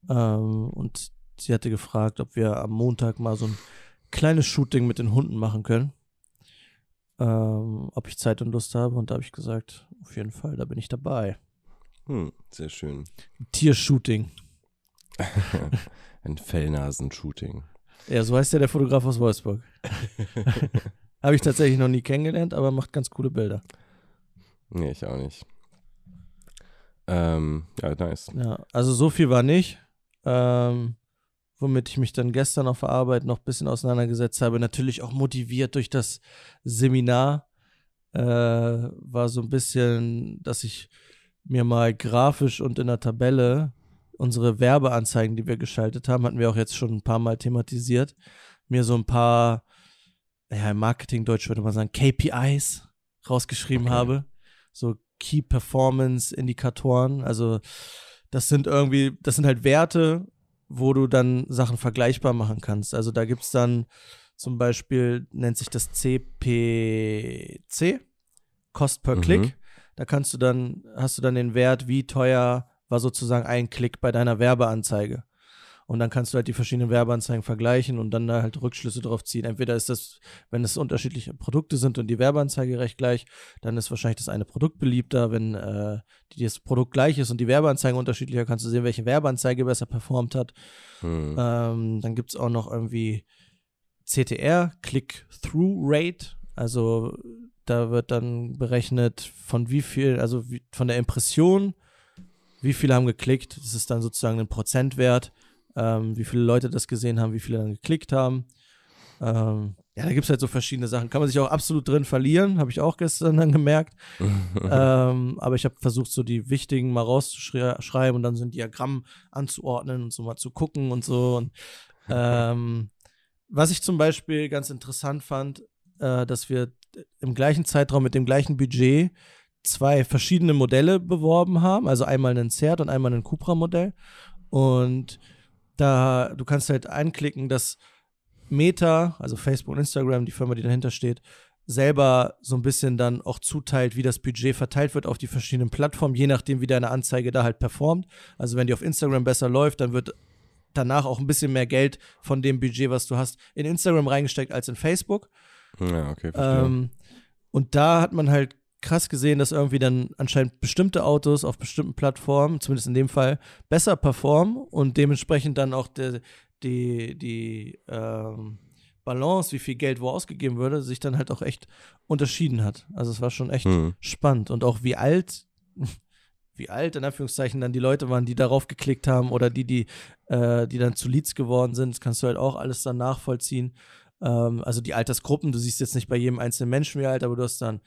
Ähm, und sie hatte gefragt, ob wir am Montag mal so ein kleines Shooting mit den Hunden machen können. Ähm, ob ich Zeit und Lust habe. Und da habe ich gesagt, auf jeden Fall, da bin ich dabei. Hm, sehr schön. Tiershooting. <laughs> Ein Fellnasen-Shooting. Ja, so heißt ja der Fotograf aus Wolfsburg. <laughs> Habe ich tatsächlich noch nie kennengelernt, aber macht ganz coole Bilder. Nee, ich auch nicht. Ähm, ja, nice. Ja, also so viel war nicht. Ähm, womit ich mich dann gestern auf der Arbeit noch ein bisschen auseinandergesetzt habe. Natürlich auch motiviert durch das Seminar. Äh, war so ein bisschen, dass ich mir mal grafisch und in der Tabelle unsere Werbeanzeigen, die wir geschaltet haben, hatten wir auch jetzt schon ein paar Mal thematisiert, mir so ein paar, ja, im Marketingdeutsch würde man sagen, KPIs rausgeschrieben okay. habe. So Key Performance Indikatoren. Also, das sind irgendwie, das sind halt Werte, wo du dann Sachen vergleichbar machen kannst. Also, da gibt es dann zum Beispiel, nennt sich das CPC, Cost per mhm. Click. Da kannst du dann, hast du dann den Wert, wie teuer war sozusagen ein Klick bei deiner Werbeanzeige. Und dann kannst du halt die verschiedenen Werbeanzeigen vergleichen und dann da halt Rückschlüsse drauf ziehen. Entweder ist das, wenn es unterschiedliche Produkte sind und die Werbeanzeige recht gleich, dann ist wahrscheinlich das eine Produkt beliebter. Wenn äh, das Produkt gleich ist und die Werbeanzeige unterschiedlicher, kannst du sehen, welche Werbeanzeige besser performt hat. Hm. Ähm, dann gibt es auch noch irgendwie CTR, Click-Through-Rate. Also da wird dann berechnet, von wie viel, also wie, von der Impression wie viele haben geklickt. Das ist dann sozusagen ein Prozentwert, ähm, wie viele Leute das gesehen haben, wie viele dann geklickt haben. Ähm, ja, da gibt es halt so verschiedene Sachen. Kann man sich auch absolut drin verlieren, habe ich auch gestern dann gemerkt. <laughs> ähm, aber ich habe versucht, so die wichtigen mal rauszuschreiben und dann so ein Diagramm anzuordnen und so mal zu gucken und so. Und, ähm, was ich zum Beispiel ganz interessant fand, äh, dass wir im gleichen Zeitraum mit dem gleichen Budget zwei verschiedene Modelle beworben haben, also einmal ein Zert und einmal ein Cupra-Modell. Und da, du kannst halt einklicken, dass Meta, also Facebook und Instagram, die Firma, die dahinter steht, selber so ein bisschen dann auch zuteilt, wie das Budget verteilt wird auf die verschiedenen Plattformen, je nachdem, wie deine Anzeige da halt performt. Also wenn die auf Instagram besser läuft, dann wird danach auch ein bisschen mehr Geld von dem Budget, was du hast, in Instagram reingesteckt als in Facebook. Ja, okay. Ähm, und da hat man halt krass gesehen, dass irgendwie dann anscheinend bestimmte Autos auf bestimmten Plattformen, zumindest in dem Fall, besser performen und dementsprechend dann auch der, die, die ähm, Balance, wie viel Geld wo ausgegeben würde, sich dann halt auch echt unterschieden hat. Also es war schon echt mhm. spannend und auch wie alt, <laughs> wie alt in Anführungszeichen dann die Leute waren, die darauf geklickt haben oder die, die, äh, die dann zu Leads geworden sind. Das kannst du halt auch alles dann nachvollziehen. Ähm, also die Altersgruppen, du siehst jetzt nicht bei jedem einzelnen Menschen wie alt, aber du hast dann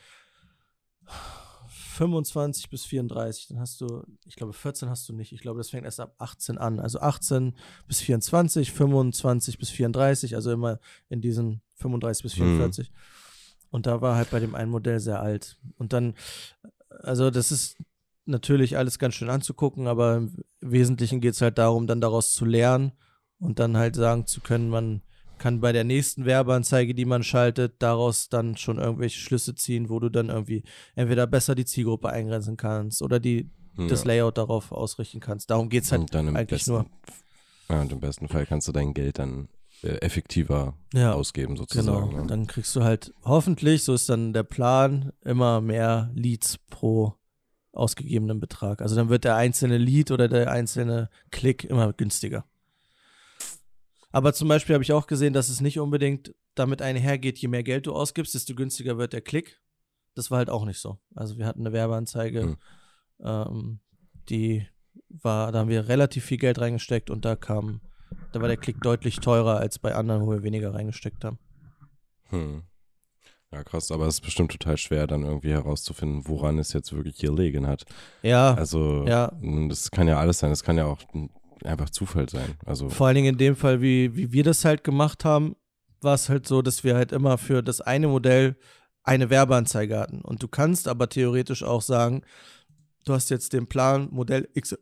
25 bis 34, dann hast du, ich glaube 14 hast du nicht, ich glaube das fängt erst ab 18 an, also 18 bis 24, 25 bis 34, also immer in diesen 35 bis 44. Mhm. Und da war halt bei dem einen Modell sehr alt. Und dann, also das ist natürlich alles ganz schön anzugucken, aber im Wesentlichen geht es halt darum, dann daraus zu lernen und dann halt sagen zu können, man kann bei der nächsten Werbeanzeige, die man schaltet, daraus dann schon irgendwelche Schlüsse ziehen, wo du dann irgendwie entweder besser die Zielgruppe eingrenzen kannst oder die, ja. das Layout darauf ausrichten kannst. Darum geht es halt eigentlich besten, nur. Ja, und im besten Fall kannst du dein Geld dann äh, effektiver ja, ausgeben, sozusagen. Genau. Ne? Dann kriegst du halt hoffentlich, so ist dann der Plan, immer mehr Leads pro ausgegebenen Betrag. Also dann wird der einzelne Lead oder der einzelne Klick immer günstiger. Aber zum Beispiel habe ich auch gesehen, dass es nicht unbedingt damit einhergeht, je mehr Geld du ausgibst, desto günstiger wird der Klick. Das war halt auch nicht so. Also wir hatten eine Werbeanzeige, mhm. ähm, die war, da haben wir relativ viel Geld reingesteckt und da kam, da war der Klick deutlich teurer als bei anderen, wo wir weniger reingesteckt haben. Hm. Ja, krass, aber es ist bestimmt total schwer, dann irgendwie herauszufinden, woran es jetzt wirklich hier liegen hat. Ja. Also, ja. das kann ja alles sein. Das kann ja auch einfach Zufall sein. Also Vor allen Dingen in dem Fall, wie, wie wir das halt gemacht haben, war es halt so, dass wir halt immer für das eine Modell eine Werbeanzeige hatten. Und du kannst aber theoretisch auch sagen, du hast jetzt den Plan Modell X,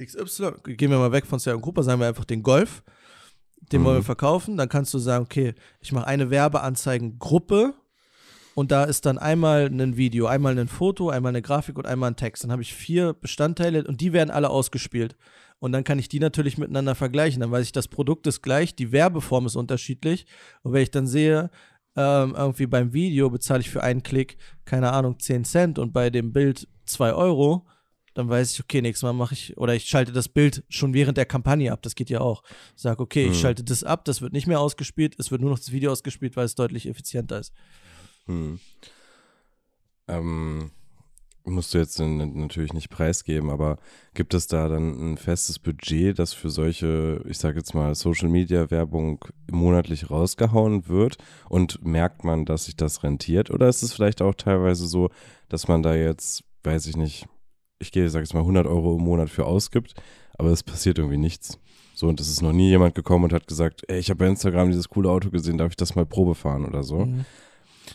XY, gehen wir mal weg von Sierra Cooper, sagen wir einfach den Golf, den mhm. wollen wir verkaufen, dann kannst du sagen, okay, ich mache eine Werbeanzeigengruppe und da ist dann einmal ein Video, einmal ein Foto, einmal eine Grafik und einmal ein Text. Dann habe ich vier Bestandteile und die werden alle ausgespielt. Und dann kann ich die natürlich miteinander vergleichen. Dann weiß ich, das Produkt ist gleich, die Werbeform ist unterschiedlich. Und wenn ich dann sehe, ähm, irgendwie beim Video bezahle ich für einen Klick, keine Ahnung, 10 Cent und bei dem Bild 2 Euro, dann weiß ich, okay, nächstes Mal mache ich, oder ich schalte das Bild schon während der Kampagne ab, das geht ja auch. Sag, okay, Hm. ich schalte das ab, das wird nicht mehr ausgespielt, es wird nur noch das Video ausgespielt, weil es deutlich effizienter ist. Hm. Ähm, musst du jetzt natürlich nicht preisgeben, aber gibt es da dann ein festes Budget, das für solche, ich sage jetzt mal, Social-Media-Werbung monatlich rausgehauen wird? Und merkt man, dass sich das rentiert? Oder ist es vielleicht auch teilweise so, dass man da jetzt, weiß ich nicht, ich gehe, sag jetzt mal, 100 Euro im Monat für ausgibt, aber es passiert irgendwie nichts? So, und es ist noch nie jemand gekommen und hat gesagt, ey, ich habe bei Instagram dieses coole Auto gesehen, darf ich das mal Probe fahren oder so? Mhm.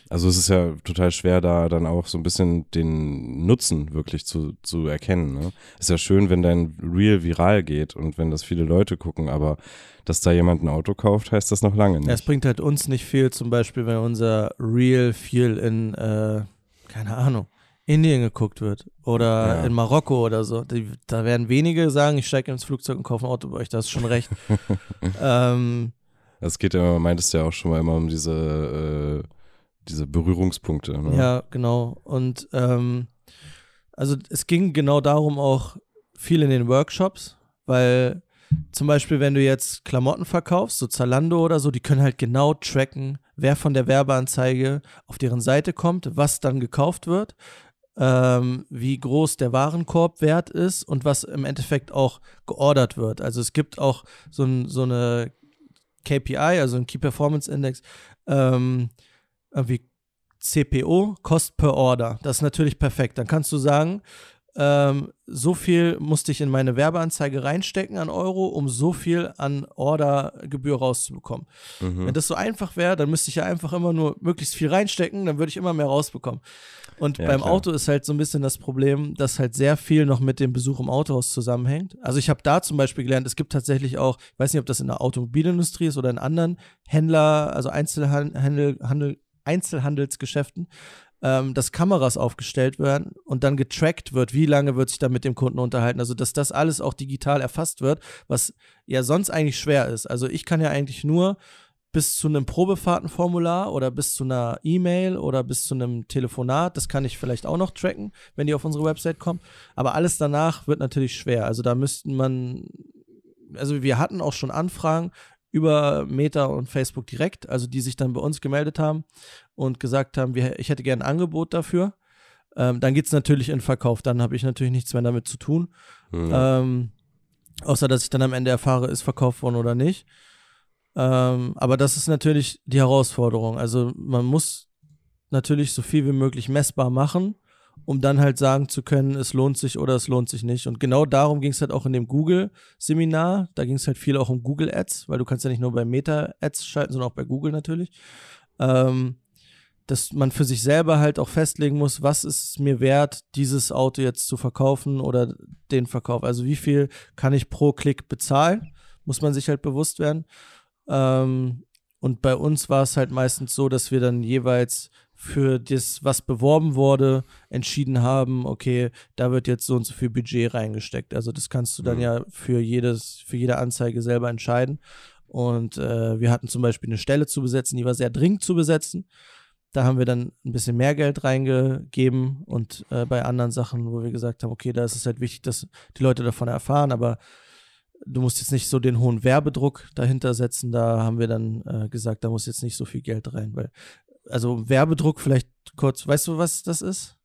Also es ist ja total schwer, da dann auch so ein bisschen den Nutzen wirklich zu, zu erkennen. Ne? Ist ja schön, wenn dein Reel viral geht und wenn das viele Leute gucken, aber dass da jemand ein Auto kauft, heißt das noch lange nicht. Ja, es bringt halt uns nicht viel, zum Beispiel, wenn unser Reel viel in, äh, keine Ahnung, Indien geguckt wird oder Ja. in Marokko oder so. Die, da werden wenige sagen, ich steige ins Flugzeug und kaufe ein Auto bei euch, das ist schon recht. <laughs> ähm, Es geht ja, meintest du ja auch schon mal immer um diese, äh, diese Berührungspunkte. Ne? Ja, genau. Und ähm, also es ging genau darum auch viel in den Workshops, weil zum Beispiel, wenn du jetzt Klamotten verkaufst, so Zalando oder so, die können halt genau tracken, wer von der Werbeanzeige auf deren Seite kommt, was dann gekauft wird, ähm, wie groß der Warenkorbwert ist und was im Endeffekt auch geordert wird. Also es gibt auch so, ein, so eine KPI, also ein Key Performance Index, ähm, irgendwie CPO, Cost per Order. Das ist natürlich perfekt. Dann kannst du sagen, ähm, so viel musste ich in meine Werbeanzeige reinstecken an Euro, um so viel an Ordergebühr rauszubekommen. Mhm. Wenn das so einfach wäre, dann müsste ich ja einfach immer nur möglichst viel reinstecken, dann würde ich immer mehr rausbekommen. Und Ja, beim klar. Auto ist halt so ein bisschen das Problem, dass halt sehr viel noch mit dem Besuch im Autohaus zusammenhängt. Also ich habe da zum Beispiel gelernt, es gibt tatsächlich auch, ich weiß nicht, ob das in der Automobilindustrie ist oder in anderen Händler, also Einzelhandel, Handel, Einzelhandelsgeschäften, ähm, dass Kameras aufgestellt werden und dann getrackt wird, wie lange wird sich da mit dem Kunden unterhalten. Also dass das alles auch digital erfasst wird, was ja sonst eigentlich schwer ist. Also ich kann ja eigentlich nur bis zu einem Probefahrtenformular oder bis zu einer E-Mail oder bis zu einem Telefonat, das kann ich vielleicht auch noch tracken, wenn die auf unsere Website kommen. Aber alles danach wird natürlich schwer. Also da müssten man, also wir hatten auch schon Anfragen über Meta und Facebook direkt, also die sich dann bei uns gemeldet haben und gesagt haben, wir, ich hätte gerne ein Angebot dafür. Ähm, dann geht es natürlich in Verkauf. Dann habe ich natürlich nichts mehr damit zu tun. Mhm. Ähm, außer dass ich dann am Ende erfahre, ist verkauft worden oder nicht. Ähm, aber das ist natürlich die Herausforderung. Also man muss natürlich so viel wie möglich messbar machen, um dann halt sagen zu können, es lohnt sich oder es lohnt sich nicht. Und genau darum ging es halt auch in dem Google-Seminar. Da ging es halt viel auch um Google Ads, weil du kannst ja nicht nur bei Meta-Ads schalten, sondern auch bei Google natürlich. Ähm, dass man für sich selber halt auch festlegen muss, was ist mir wert, dieses Auto jetzt zu verkaufen oder den Verkauf. Also wie viel kann ich pro Klick bezahlen, muss man sich halt bewusst werden. Ähm, und bei uns war es halt meistens so, dass wir dann jeweils für das, was beworben wurde, entschieden haben, okay, da wird jetzt so und so viel Budget reingesteckt. Also das kannst du dann Mhm. ja für jedes, für jede Anzeige selber entscheiden. Und äh, wir hatten zum Beispiel eine Stelle zu besetzen, die war sehr dringend zu besetzen. Da haben wir dann ein bisschen mehr Geld reingegeben und äh, bei anderen Sachen, wo wir gesagt haben, okay, da ist es halt wichtig, dass die Leute davon erfahren, aber du musst jetzt nicht so den hohen Werbedruck dahinter setzen. Da haben wir dann äh, gesagt, da muss jetzt nicht so viel Geld rein, weil also Werbedruck vielleicht kurz, weißt du, was das ist?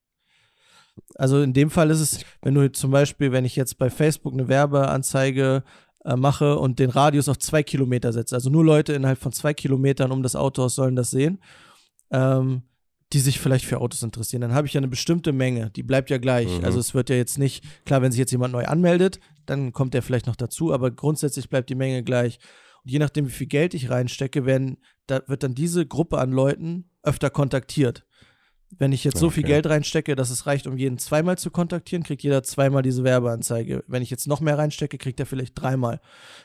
Also in dem Fall ist es, wenn du zum Beispiel, wenn ich jetzt bei Facebook eine Werbeanzeige äh, mache und den Radius auf zwei Kilometer setze, also nur Leute innerhalb von zwei Kilometern um das Autohaus sollen das sehen, ähm, die sich vielleicht für Autos interessieren, dann habe ich ja eine bestimmte Menge, die bleibt ja gleich. Mhm. Also es wird ja jetzt nicht, klar, wenn sich jetzt jemand neu anmeldet, dann kommt der vielleicht noch dazu, aber grundsätzlich bleibt die Menge gleich. Und je nachdem, wie viel Geld ich reinstecke, werden, da wird dann diese Gruppe an Leuten öfter kontaktiert. Wenn ich jetzt so viel Okay. Geld reinstecke, dass es reicht, um jeden zweimal zu kontaktieren, kriegt jeder zweimal diese Werbeanzeige. Wenn ich jetzt noch mehr reinstecke, kriegt er vielleicht dreimal.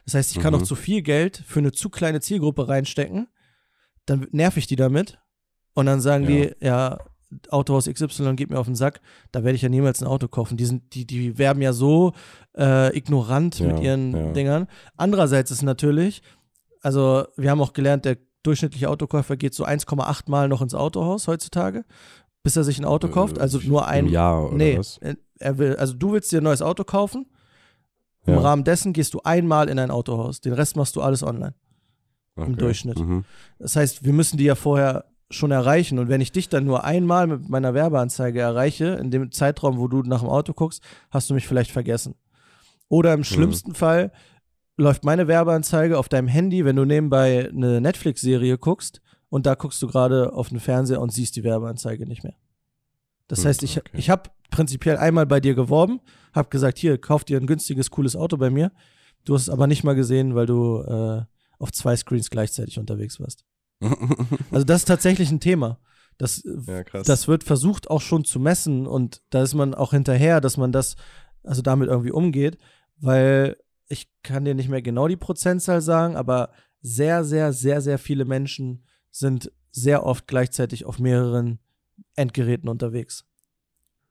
Das heißt, ich kann Mhm. auch zu viel Geld für eine zu kleine Zielgruppe reinstecken, dann nerv ich die damit und dann sagen Ja. die, ja, Autohaus XY geht mir auf den Sack, da werde ich ja niemals ein Auto kaufen. Die, sind, die, die werben ja so äh, ignorant Ja, mit ihren ja. Dingern. Andererseits ist natürlich, also wir haben auch gelernt, der durchschnittliche Autokäufer geht so 1,8 Mal noch ins Autohaus heutzutage, bis er sich ein Auto kauft. Also nur ein Im Jahr oder nee, was? äh, er will, also du willst dir ein neues Auto kaufen. Im Ja. Rahmen dessen gehst du einmal in ein Autohaus. Den Rest machst du alles online. Okay. Durchschnitt. Mhm. Das heißt, wir müssen die ja vorher schon erreichen. Und wenn ich dich dann nur einmal mit meiner Werbeanzeige erreiche, in dem Zeitraum, wo du nach dem Auto guckst, hast du mich vielleicht vergessen. Oder im schlimmsten Fall läuft meine Werbeanzeige auf deinem Handy, wenn du nebenbei eine Netflix-Serie guckst und da guckst du gerade auf den Fernseher und siehst die Werbeanzeige nicht mehr. Das Hm, heißt, ich, okay. ich habe prinzipiell einmal bei dir geworben, habe gesagt, hier, kauf dir ein günstiges, cooles Auto bei mir. Du hast es aber nicht mal gesehen, weil du äh, auf zwei Screens gleichzeitig unterwegs warst. <laughs> Also das ist tatsächlich ein Thema. Das, ja, das wird versucht auch schon zu messen und da ist man auch hinterher, dass man das, also damit irgendwie umgeht, weil ich kann dir nicht mehr genau die Prozentzahl sagen, aber sehr, sehr, sehr, sehr viele Menschen sind sehr oft gleichzeitig auf mehreren Endgeräten unterwegs.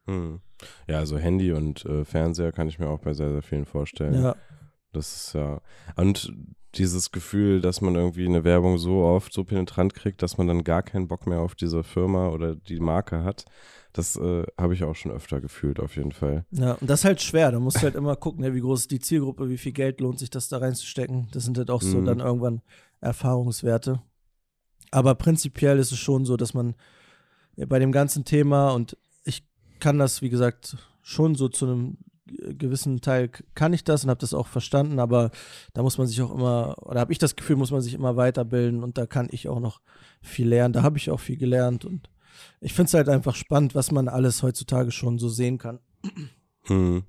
Hm. Ja, also Handy und äh, Fernseher kann ich mir auch bei sehr, sehr vielen vorstellen. Ja, Das ist ja. Und dieses Gefühl, dass man irgendwie eine Werbung so oft, so penetrant kriegt, dass man dann gar keinen Bock mehr auf diese Firma oder die Marke hat, das äh, habe ich auch schon öfter gefühlt, auf jeden Fall. ja, und das ist halt schwer. Da musst du halt immer gucken, ja, wie groß ist die Zielgruppe, wie viel Geld lohnt sich das da reinzustecken. Das sind halt auch so Mhm. dann irgendwann Erfahrungswerte. Aber prinzipiell ist es schon so, dass man bei dem ganzen Thema und ich kann das, wie gesagt, schon so zu einem gewissen Teil kann ich das und habe das auch verstanden, aber da muss man sich auch immer, oder habe ich das Gefühl, muss man sich immer weiterbilden und da kann ich auch noch viel lernen. Da habe ich auch viel gelernt und ich finde es halt einfach spannend, was man alles heutzutage schon so sehen kann. Hm.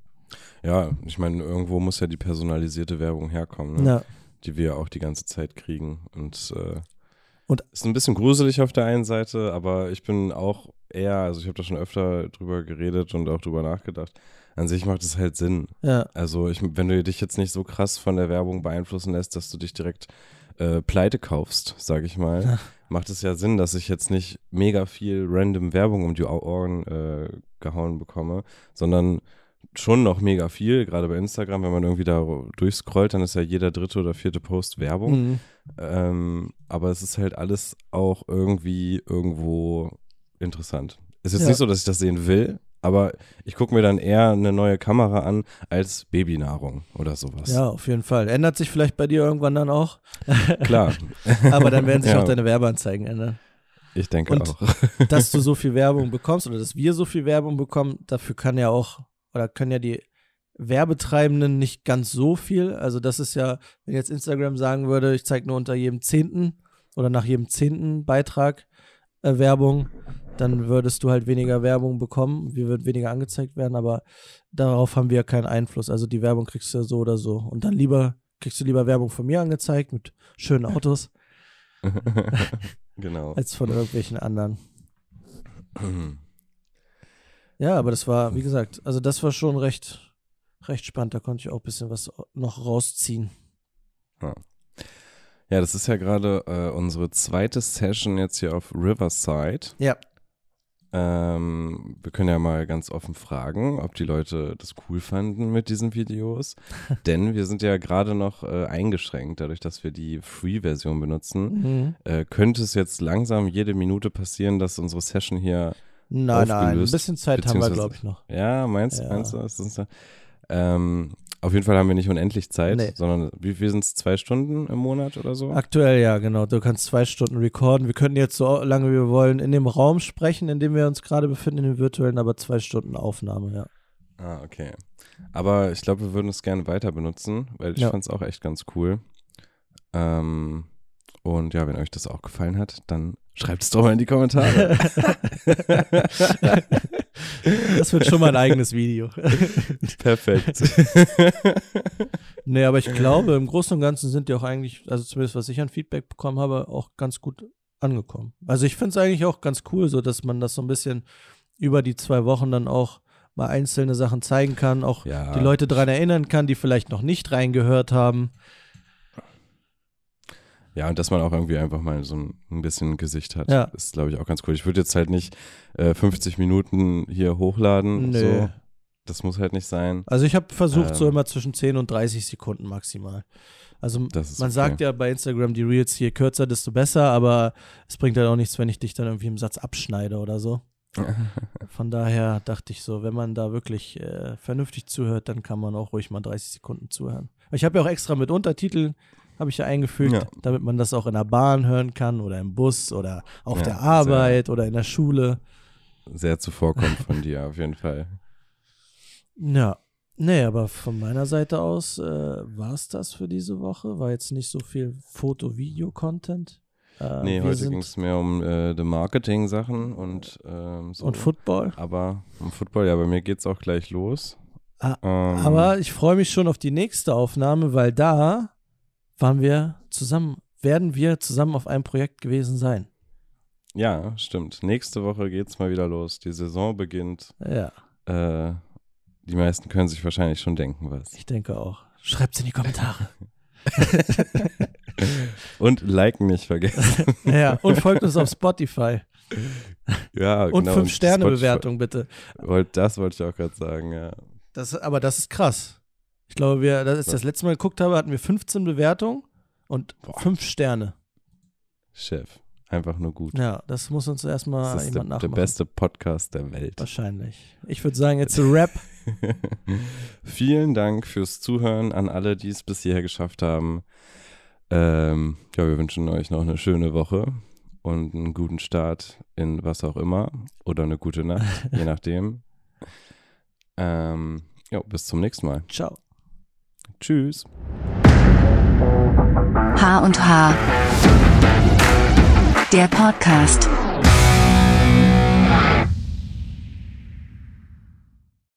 Ja, ich meine, irgendwo muss ja die personalisierte Werbung herkommen, ne? Ja. die wir auch die ganze Zeit kriegen. Und, äh, Und- ist ein bisschen gruselig auf der einen Seite, aber ich bin auch eher, also ich habe da schon öfter drüber geredet und auch drüber nachgedacht. An sich macht es halt Sinn. Ja, Also ich, wenn du dich jetzt nicht so krass von der Werbung beeinflussen lässt, dass du dich direkt äh, pleite kaufst, sage ich mal, Ja. macht es ja Sinn, dass ich jetzt nicht mega viel random Werbung um die Ohren äh, gehauen bekomme, sondern schon noch mega viel, gerade bei Instagram, wenn man irgendwie da durchscrollt, dann ist ja jeder dritte oder vierte Post Werbung. Mhm. Ähm, aber es ist halt alles auch irgendwie irgendwo interessant. Es ist jetzt Ja. nicht so, dass ich das sehen will, aber ich gucke mir dann eher eine neue Kamera an als Babynahrung oder sowas. ja, auf jeden Fall. Ändert sich vielleicht bei dir irgendwann dann auch, <laughs> Klar. <laughs> aber dann werden sich Ja. auch deine Werbeanzeigen ändern. Ich denke Und- auch. <laughs> dass du so viel Werbung bekommst oder dass wir so viel Werbung bekommen, dafür kann ja auch oder können ja die Werbetreibenden nicht ganz so viel. Also das ist ja, wenn jetzt Instagram sagen würde, ich zeige nur unter jedem zehnten oder nach jedem zehnten Beitrag äh, Werbung, dann würdest du halt weniger Werbung bekommen, wir würden weniger angezeigt werden, aber darauf haben wir ja keinen Einfluss. Also die Werbung kriegst du ja so oder so. Und dann lieber, kriegst du lieber Werbung von mir angezeigt mit schönen Autos, <laughs> genau. als von irgendwelchen anderen. Ja, aber das war, wie gesagt, also das war schon recht, recht spannend. Da konnte ich auch ein bisschen was noch rausziehen. Ja, das ist ja gerade äh, unsere zweite Session jetzt hier auf Riverside. Ja. Ähm, wir können ja mal ganz offen fragen, ob die Leute das cool fanden mit diesen Videos. <laughs> Denn wir sind ja gerade noch äh, eingeschränkt, dadurch, dass wir die Free-Version benutzen. Mhm. Äh, könnte es jetzt langsam jede Minute passieren, dass unsere Session hier, Nein, nein, ein bisschen Zeit haben wir, glaube ich, noch. ja, meinst, Ja. meinst du? Ist das so? Ähm, auf jeden Fall haben wir nicht unendlich Zeit, Nee. sondern wie viel sind es? Zwei Stunden im Monat oder so? Aktuell ja, genau. Du kannst zwei Stunden recorden. Wir können jetzt so lange wie wir wollen in dem Raum sprechen, in dem wir uns gerade befinden, in dem virtuellen, aber zwei Stunden Aufnahme, ja. Ah, okay. Aber ich glaube, wir würden es gerne weiter benutzen, weil ich Ja. fand es auch echt ganz cool. Ähm, und ja, wenn euch das auch gefallen hat, dann schreibt es doch mal in die Kommentare. <laughs> Das wird schon mal ein eigenes Video. <laughs> Perfekt. <laughs> Nee, aber ich glaube, im Großen und Ganzen sind die auch eigentlich, also zumindest was ich an Feedback bekommen habe, auch ganz gut angekommen. Also ich finde es eigentlich auch ganz cool, so dass man das so ein bisschen über die zwei Wochen dann auch mal einzelne Sachen zeigen kann, auch ja. die Leute daran erinnern kann, die vielleicht noch nicht reingehört haben. Ja, und dass man auch irgendwie einfach mal so ein, bisschen Gesicht hat. Ja. Ist, glaube ich, auch ganz cool. Ich würde jetzt halt nicht äh, 50 Minuten hier hochladen. Nö. So. Das muss halt nicht sein. Also ich habe versucht, so Ähm. immer zwischen 10 und 30 Sekunden maximal. Also man okay. sagt ja bei Instagram, die Reels, je kürzer, desto besser, aber es bringt halt auch nichts, wenn ich dich dann irgendwie im Satz abschneide oder so. <laughs> Von daher dachte ich so, wenn man da wirklich äh, vernünftig zuhört, dann kann man auch ruhig mal 30 Sekunden zuhören. Ich habe ja auch extra mit Untertiteln, habe ich ja eingefügt, Ja. damit man das auch in der Bahn hören kann oder im Bus oder auf Ja, der Arbeit oder in der Schule. Sehr zuvorkommt von dir, auf jeden Fall. <laughs> Ja. Nee, aber von meiner Seite aus äh, war es das für diese Woche. War jetzt nicht so viel Foto-Video-Content. Äh, Nee, heute ging es mehr um äh, die Marketing-Sachen und ähm, so. Und Football. Aber um Football, ja, bei mir geht's auch gleich los. Ah, Ähm, Aber ich freue mich schon auf die nächste Aufnahme, weil da waren wir zusammen, werden wir zusammen auf einem Projekt gewesen sein. Ja, stimmt. Nächste Woche geht's mal wieder los. Die Saison beginnt. Ja, Äh, die meisten können sich wahrscheinlich schon denken, was. ich denke auch. Schreibt's in die Kommentare. <laughs> Und liken nicht vergessen. <laughs> ja, und folgt uns auf Spotify. ja, Und genau. fünf Sterne Bewertung bitte. Wollt, das wollte ich auch gerade sagen, ja. Das, aber das ist krass. Ich glaube, wir, das ist das letzte Mal geguckt habe, hatten wir 15 Bewertungen und Boah. fünf Sterne. Chef. Einfach nur gut. Ja, das muss uns erstmal das ist jemand der, der nachmachen. beste Podcast der Welt. Wahrscheinlich. Ich würde sagen, jetzt Rap. <laughs> Vielen Dank fürs Zuhören an alle, die es bis hierher geschafft haben. Ähm, ja, wir wünschen euch noch eine schöne Woche und einen guten Start in was auch immer oder eine gute Nacht, <laughs> je nachdem. Ähm, ja, bis zum nächsten Mal. Ciao. Tschüss. H und H. Der Podcast.